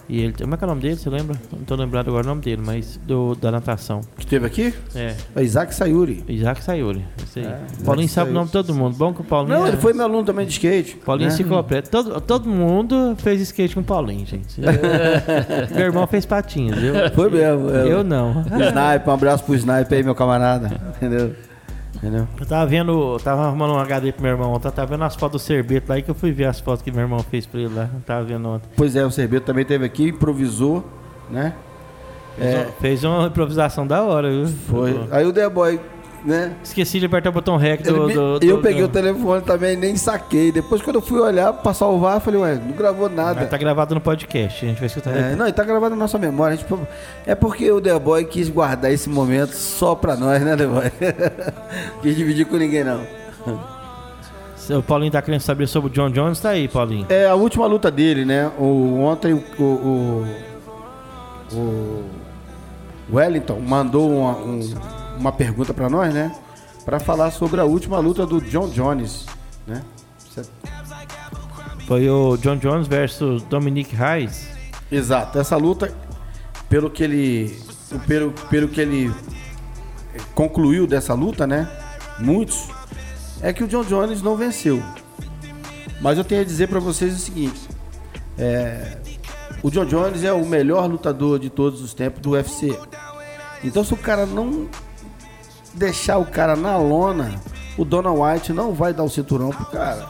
Speaker 2: E ele. Como é que é o nome dele? Você lembra? Não tô lembrado agora o nome dele, mas do, da natação.
Speaker 3: Que teve aqui?
Speaker 2: É.
Speaker 3: É Isaac Sayuri.
Speaker 2: Isaac Sayuri. Esse aí.
Speaker 3: É,
Speaker 2: Paulinho
Speaker 3: Isaac
Speaker 2: sabe o nome de todo mundo. Bom que o Paulinho.
Speaker 3: Não,
Speaker 2: é-
Speaker 3: ele foi meu aluno também de skate.
Speaker 2: Paulinho
Speaker 3: né?
Speaker 2: enciclopédia. Todo, todo mundo fez skate com o Paulinho, gente. Meu irmão fez patins, viu?
Speaker 3: Foi mesmo. é.
Speaker 2: Eu não.
Speaker 3: O Sniper, um abraço pro Sniper aí, meu camarada. Entendeu? Entendeu?
Speaker 2: Eu tava vendo, eu tava arrumando um HD pro meu irmão ontem, eu tava vendo as fotos do Cerbeto lá e que eu fui ver as fotos que meu irmão fez pra ele lá. Eu tava vendo ontem.
Speaker 3: Pois é, o Cerbeto também teve aqui, improvisou, né? É,
Speaker 2: Fez uma improvisação da hora, viu?
Speaker 3: foi. Aí o The Boy, né?
Speaker 2: Esqueci de apertar o botão REC do,
Speaker 3: me-
Speaker 2: do,
Speaker 3: eu
Speaker 2: do-
Speaker 3: peguei
Speaker 2: do-
Speaker 3: o telefone também, nem saquei. Depois, quando eu fui olhar pra salvar, eu falei, ué, não gravou nada.
Speaker 2: Mas tá gravado no podcast, a gente vai escutar
Speaker 3: É,
Speaker 2: depois.
Speaker 3: não, e tá gravado na nossa memória. a gente- é porque o The Boy quis guardar esse momento só pra nós, né, The Boy? quis dividir com ninguém, não.
Speaker 2: O Paulinho tá querendo saber sobre o John Jones, tá aí, Paulinho.
Speaker 3: É a última luta dele, né? O, ontem o, o, o Wellington mandou uma, um- uma pergunta pra nós, né? Pra falar sobre a última luta do John Jones, né?
Speaker 2: Foi o John Jones versus Dominic Reis.
Speaker 3: Exato. Essa luta, pelo que ele, pelo, pelo que ele concluiu dessa luta, né? Muitos é que o John Jones não venceu. Mas eu tenho a dizer pra vocês o seguinte: é, o John Jones é o melhor lutador de todos os tempos do UFC. Então, se o cara não deixar o cara na lona, o Dona White não vai dar o cinturão pro cara.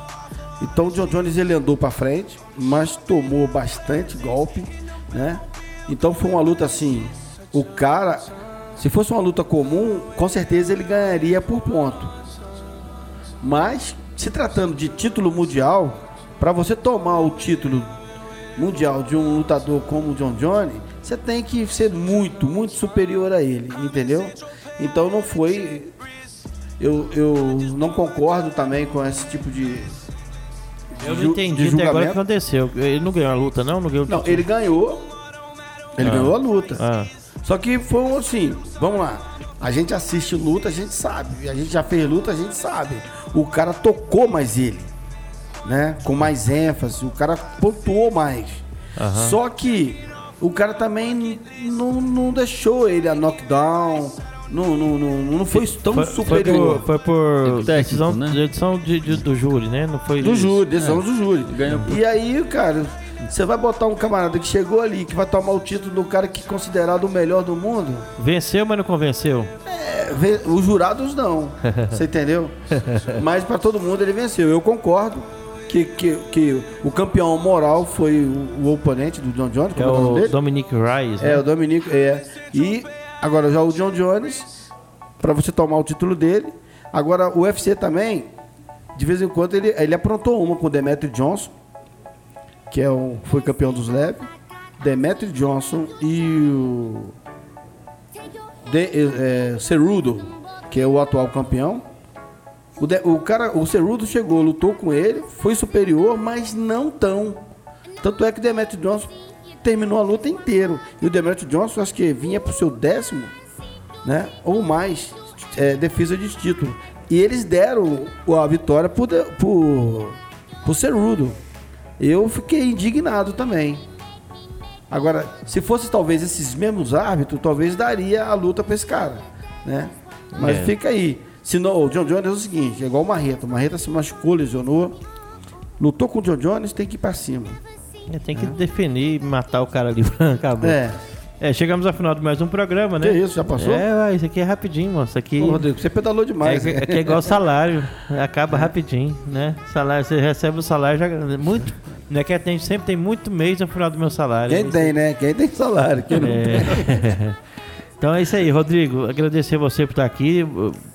Speaker 3: Então o John Jones ele andou pra frente, mas tomou bastante golpe, né? Então foi uma luta assim, o cara, se fosse uma luta comum, com certeza ele ganharia por ponto. Mas se tratando de título mundial, para você tomar o título mundial de um lutador como o John Jones, você tem que ser muito, muito superior a ele, entendeu? Então não foi. Eu, eu não concordo também com esse tipo de,
Speaker 2: Eu não entendi até agora o que aconteceu. Ele não ganhou a luta, não? Não ganhou
Speaker 3: Não, ele ganhou. Ele
Speaker 2: Ah.
Speaker 3: ganhou a luta.
Speaker 2: Ah,
Speaker 3: Só que foi um assim, vamos lá. A gente assiste luta, a gente sabe. A gente já fez luta, a gente sabe. O cara tocou mais ele, né? Com mais ênfase. O cara pontuou mais. Só que o cara também não, não deixou ele a knockdown. Não, não, não, não foi tão
Speaker 2: foi, foi
Speaker 3: superior.
Speaker 2: por, foi por
Speaker 4: Técnico,
Speaker 2: decisão,
Speaker 4: né?
Speaker 2: decisão de- de- do júri, né? Não foi
Speaker 3: Do júri, decisão do júri.
Speaker 4: Ganhou
Speaker 3: E aí, cara, você vai botar um camarada que chegou ali, que vai tomar o título do cara que é considerado o melhor do mundo?
Speaker 2: Venceu, mas não convenceu.
Speaker 3: É, os jurados não. Você entendeu? Mas pra todo mundo ele venceu. Eu concordo que, que, que o campeão moral foi o, o oponente do John Jones,
Speaker 2: Que é
Speaker 3: como é o nome
Speaker 2: o
Speaker 3: dele?
Speaker 2: Dominic Reyes,
Speaker 3: É,
Speaker 2: né?
Speaker 3: o Dominico, é. E agora já o John Jones, pra você tomar o título dele. Agora o UFC também, de vez em quando ele, ele aprontou uma com o Demetri Johnson, que é o, foi campeão dos leves. Demetri Johnson e o de, é, Cerudo, que é o atual campeão. O, de- o cara, o Cerudo chegou, lutou com ele, foi superior, mas não tão. Tanto é que o Demetri Johnson terminou a luta inteiro. E o Demetri Johnson, acho que vinha pro seu décimo, né? Ou mais, é, defesa de título. E eles deram a vitória por, por, por Cerudo. Eu fiquei indignado também. Agora, se fosse talvez esses mesmos árbitros, talvez daria a luta pra esse cara, né? Mas
Speaker 2: É.
Speaker 3: fica aí. Se não, o John Jones é o seguinte, é igual o Marreta. O Marreta se machucou, lesionou. Lutou com o John Jones, tem que ir pra cima.
Speaker 2: É, Tem que definir e matar o cara ali. Acabou.
Speaker 3: É.
Speaker 2: É, chegamos ao final de mais um programa, né?
Speaker 3: Que isso, já passou?
Speaker 2: É, ué, isso aqui é rapidinho, mano. Isso aqui
Speaker 3: Ô, Rodrigo, você pedalou demais.
Speaker 2: é, é que é igual salário. Acaba rapidinho, né? Salário, você recebe o salário já. Muito. Não é que tem, sempre tem muito mês no final do meu salário.
Speaker 3: Quem tem, né? Quem tem salário. Quem não tem.
Speaker 2: É. Então é isso aí, Rodrigo. Agradecer você por estar aqui.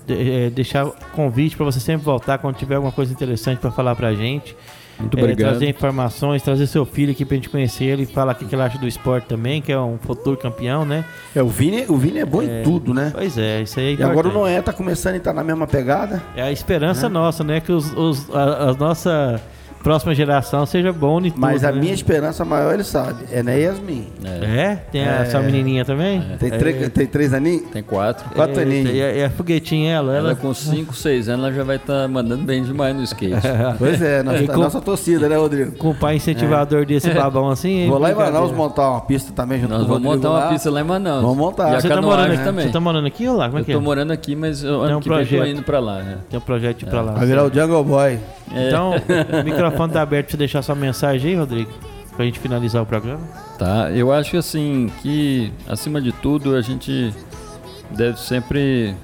Speaker 2: eh, deixar convite para você sempre voltar quando tiver alguma coisa interessante para falar pra gente.
Speaker 4: Muito obrigado.
Speaker 2: trazer informações, trazer seu filho aqui pra gente conhecer ele e falar o que que ele acha do esporte também, que é um futuro campeão, né?
Speaker 3: É, o Vini, o Vini é bom em tudo, né?
Speaker 2: Pois é, isso aí é
Speaker 3: E agora o. Noé tá começando a estar na mesma pegada.
Speaker 2: É a esperança nossa, né? Que os, os- a, a nossa próxima geração seja bom em tudo.
Speaker 3: Mas a
Speaker 2: né?
Speaker 3: minha esperança maior, ele sabe, é na Yasmin.
Speaker 2: É? Tem a sua menininha também?
Speaker 3: Tem, três, tem três aninhos?
Speaker 4: Tem quatro.
Speaker 3: Quatro aninhos.
Speaker 2: E a, e a foguetinha, ela,
Speaker 4: Ela
Speaker 2: ela,
Speaker 4: com 5, 6 anos, ela já vai estar mandando bem demais no skate.
Speaker 3: Pois é, nossa,
Speaker 2: E com-
Speaker 3: nossa torcida, né, Rodrigo?
Speaker 2: com o pai incentivador desse babão assim.
Speaker 3: Vou lá em. Manaus montar uma pista também junto
Speaker 4: Nós
Speaker 3: com o
Speaker 4: vamos montar uma
Speaker 3: lá.
Speaker 4: pista lá em Manaus.
Speaker 3: Vamos montar.
Speaker 4: E a
Speaker 2: Você tá, morando aqui,
Speaker 4: também.
Speaker 2: você tá morando aqui ou lá? Como é
Speaker 4: Eu
Speaker 2: que
Speaker 4: tô
Speaker 2: é?
Speaker 4: morando aqui, mas eu,
Speaker 2: Tem
Speaker 4: ano
Speaker 2: um
Speaker 4: que vem eu tô indo pra lá. né?
Speaker 2: Tem um projeto de ir pra lá.
Speaker 3: Vai virar o Jungle Boy.
Speaker 4: É.
Speaker 2: Então, o microfone tá aberto pra você deixar sua mensagem aí, Rodrigo. Pra gente finalizar o programa.
Speaker 4: Tá, eu acho assim que, acima de tudo, a gente deve sempre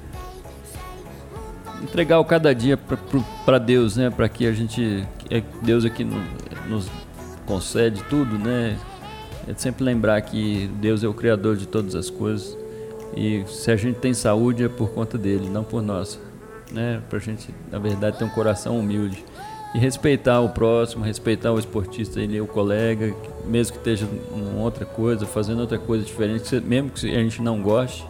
Speaker 4: entregar o cada dia para Deus, né? Para que a gente, é Deus aqui no- nos concede tudo, né? É sempre lembrar que Deus é o Criador de todas as coisas e se a gente tem saúde é por conta dele, não por nós, né? Para a gente, na verdade, ter um coração humilde e respeitar o próximo, respeitar o esportista, ele é o colega, mesmo que esteja em outra coisa, fazendo outra coisa diferente, mesmo que a gente não goste,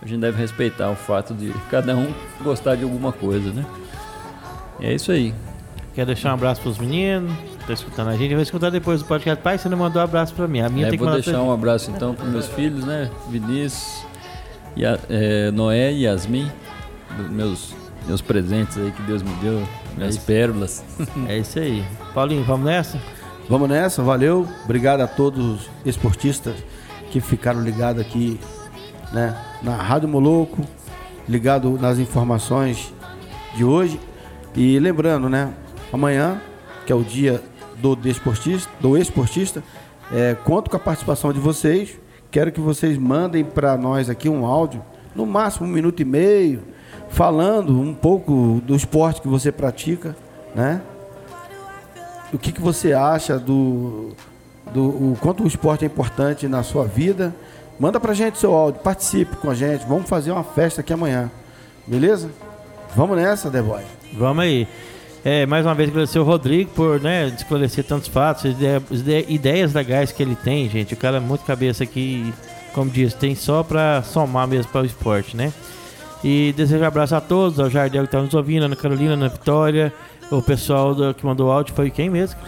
Speaker 4: a gente deve respeitar o fato de cada um gostar de alguma coisa, né? E é isso aí.
Speaker 2: Quer deixar um abraço pros meninos? Tá escutando a gente? Vai escutar depois do podcast. Pai, você não mandou um abraço pra mim. A minha
Speaker 4: É,
Speaker 2: tem que
Speaker 4: vou deixar um abraço então para meus filhos, né? Vinícius, Ia- é, Noé e Yasmin, meus, meus presentes aí que Deus me deu, minhas pérolas.
Speaker 2: É isso aí. Paulinho, vamos nessa?
Speaker 3: Vamos nessa, valeu. Obrigado a todos os esportistas que ficaram ligados aqui né, na Rádio Moloco, ligado nas informações de hoje. E lembrando, né, amanhã, que é o dia do desportista, do esportista, é, conto com a participação de vocês. Quero que vocês mandem para nós aqui um áudio, no máximo um minuto e meio, falando um pouco do esporte que você pratica, né? o que, que você acha do, do o quanto o esporte é importante na sua vida. Manda pra gente seu áudio, participe com a gente. Vamos fazer uma festa aqui amanhã. Beleza? Vamos nessa, The Boy.
Speaker 2: Vamos aí. É, mais uma vez agradecer o Rodrigo por né, esclarecer tantos fatos, ide- ide- ideias legais que ele tem, gente. O cara é muito cabeça aqui, como diz, tem só pra somar mesmo para o esporte, né? E desejo um abraço a todos, ao Jardel que está nos ouvindo, Ana Carolina, Ana Vitória, o pessoal do- que mandou áudio foi quem mesmo?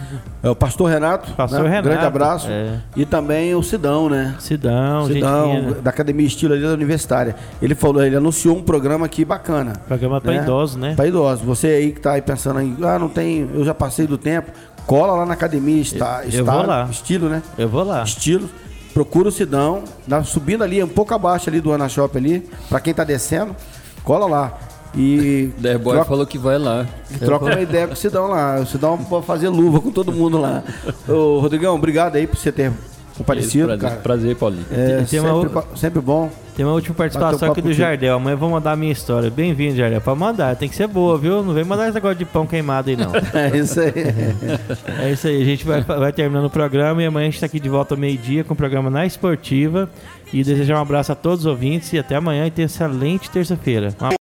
Speaker 3: É o pastor Renato.
Speaker 2: Pastor
Speaker 3: né?
Speaker 2: Renato,
Speaker 3: Grande abraço.
Speaker 2: é.
Speaker 3: E também o Sidão, né?
Speaker 2: Sidão,
Speaker 3: Sidão, da Academia Estilo ali da Universitária. Ele falou, ele anunciou um programa aqui bacana.
Speaker 2: Programa para
Speaker 3: né?
Speaker 2: idosos, né?
Speaker 3: Para idosos. Você aí que tá aí pensando aí, ah, não tem, eu já passei do tempo. Cola lá na academia, está,
Speaker 2: Eu- eu
Speaker 3: está
Speaker 2: vou lá.
Speaker 3: estilo, né?
Speaker 2: Eu vou lá.
Speaker 3: Estilo. Procura o Sidão, na- subindo ali, um pouco abaixo ali do Ana Shop ali, para quem tá descendo, cola lá. E
Speaker 4: The Boy
Speaker 3: troca,
Speaker 4: falou que vai lá.
Speaker 3: troca uma ideia com o Sidão lá. O Sidão pode fazer luva com todo mundo lá. Ô, Rodrigão, obrigado aí por você ter comparecido,
Speaker 4: prazer,
Speaker 3: cara.
Speaker 4: prazer, Paulinho.
Speaker 3: É,
Speaker 2: Tem uma
Speaker 3: sempre, sempre bom.
Speaker 2: Tem uma última participação
Speaker 3: Bateu
Speaker 2: aqui do
Speaker 3: contigo.
Speaker 2: Jardel. Amanhã eu vou mandar a minha história. Bem-vindo, Jardel. Pode mandar, tem que ser boa, viu? Não vem mandar esse negócio de pão queimado aí, não.
Speaker 3: É isso aí.
Speaker 2: É isso aí, a gente vai, vai terminando o programa e amanhã a gente está aqui de volta ao meio-dia com o programa Na Esportiva. E desejar um abraço a todos os ouvintes e até amanhã e tenha excelente terça-feira. Um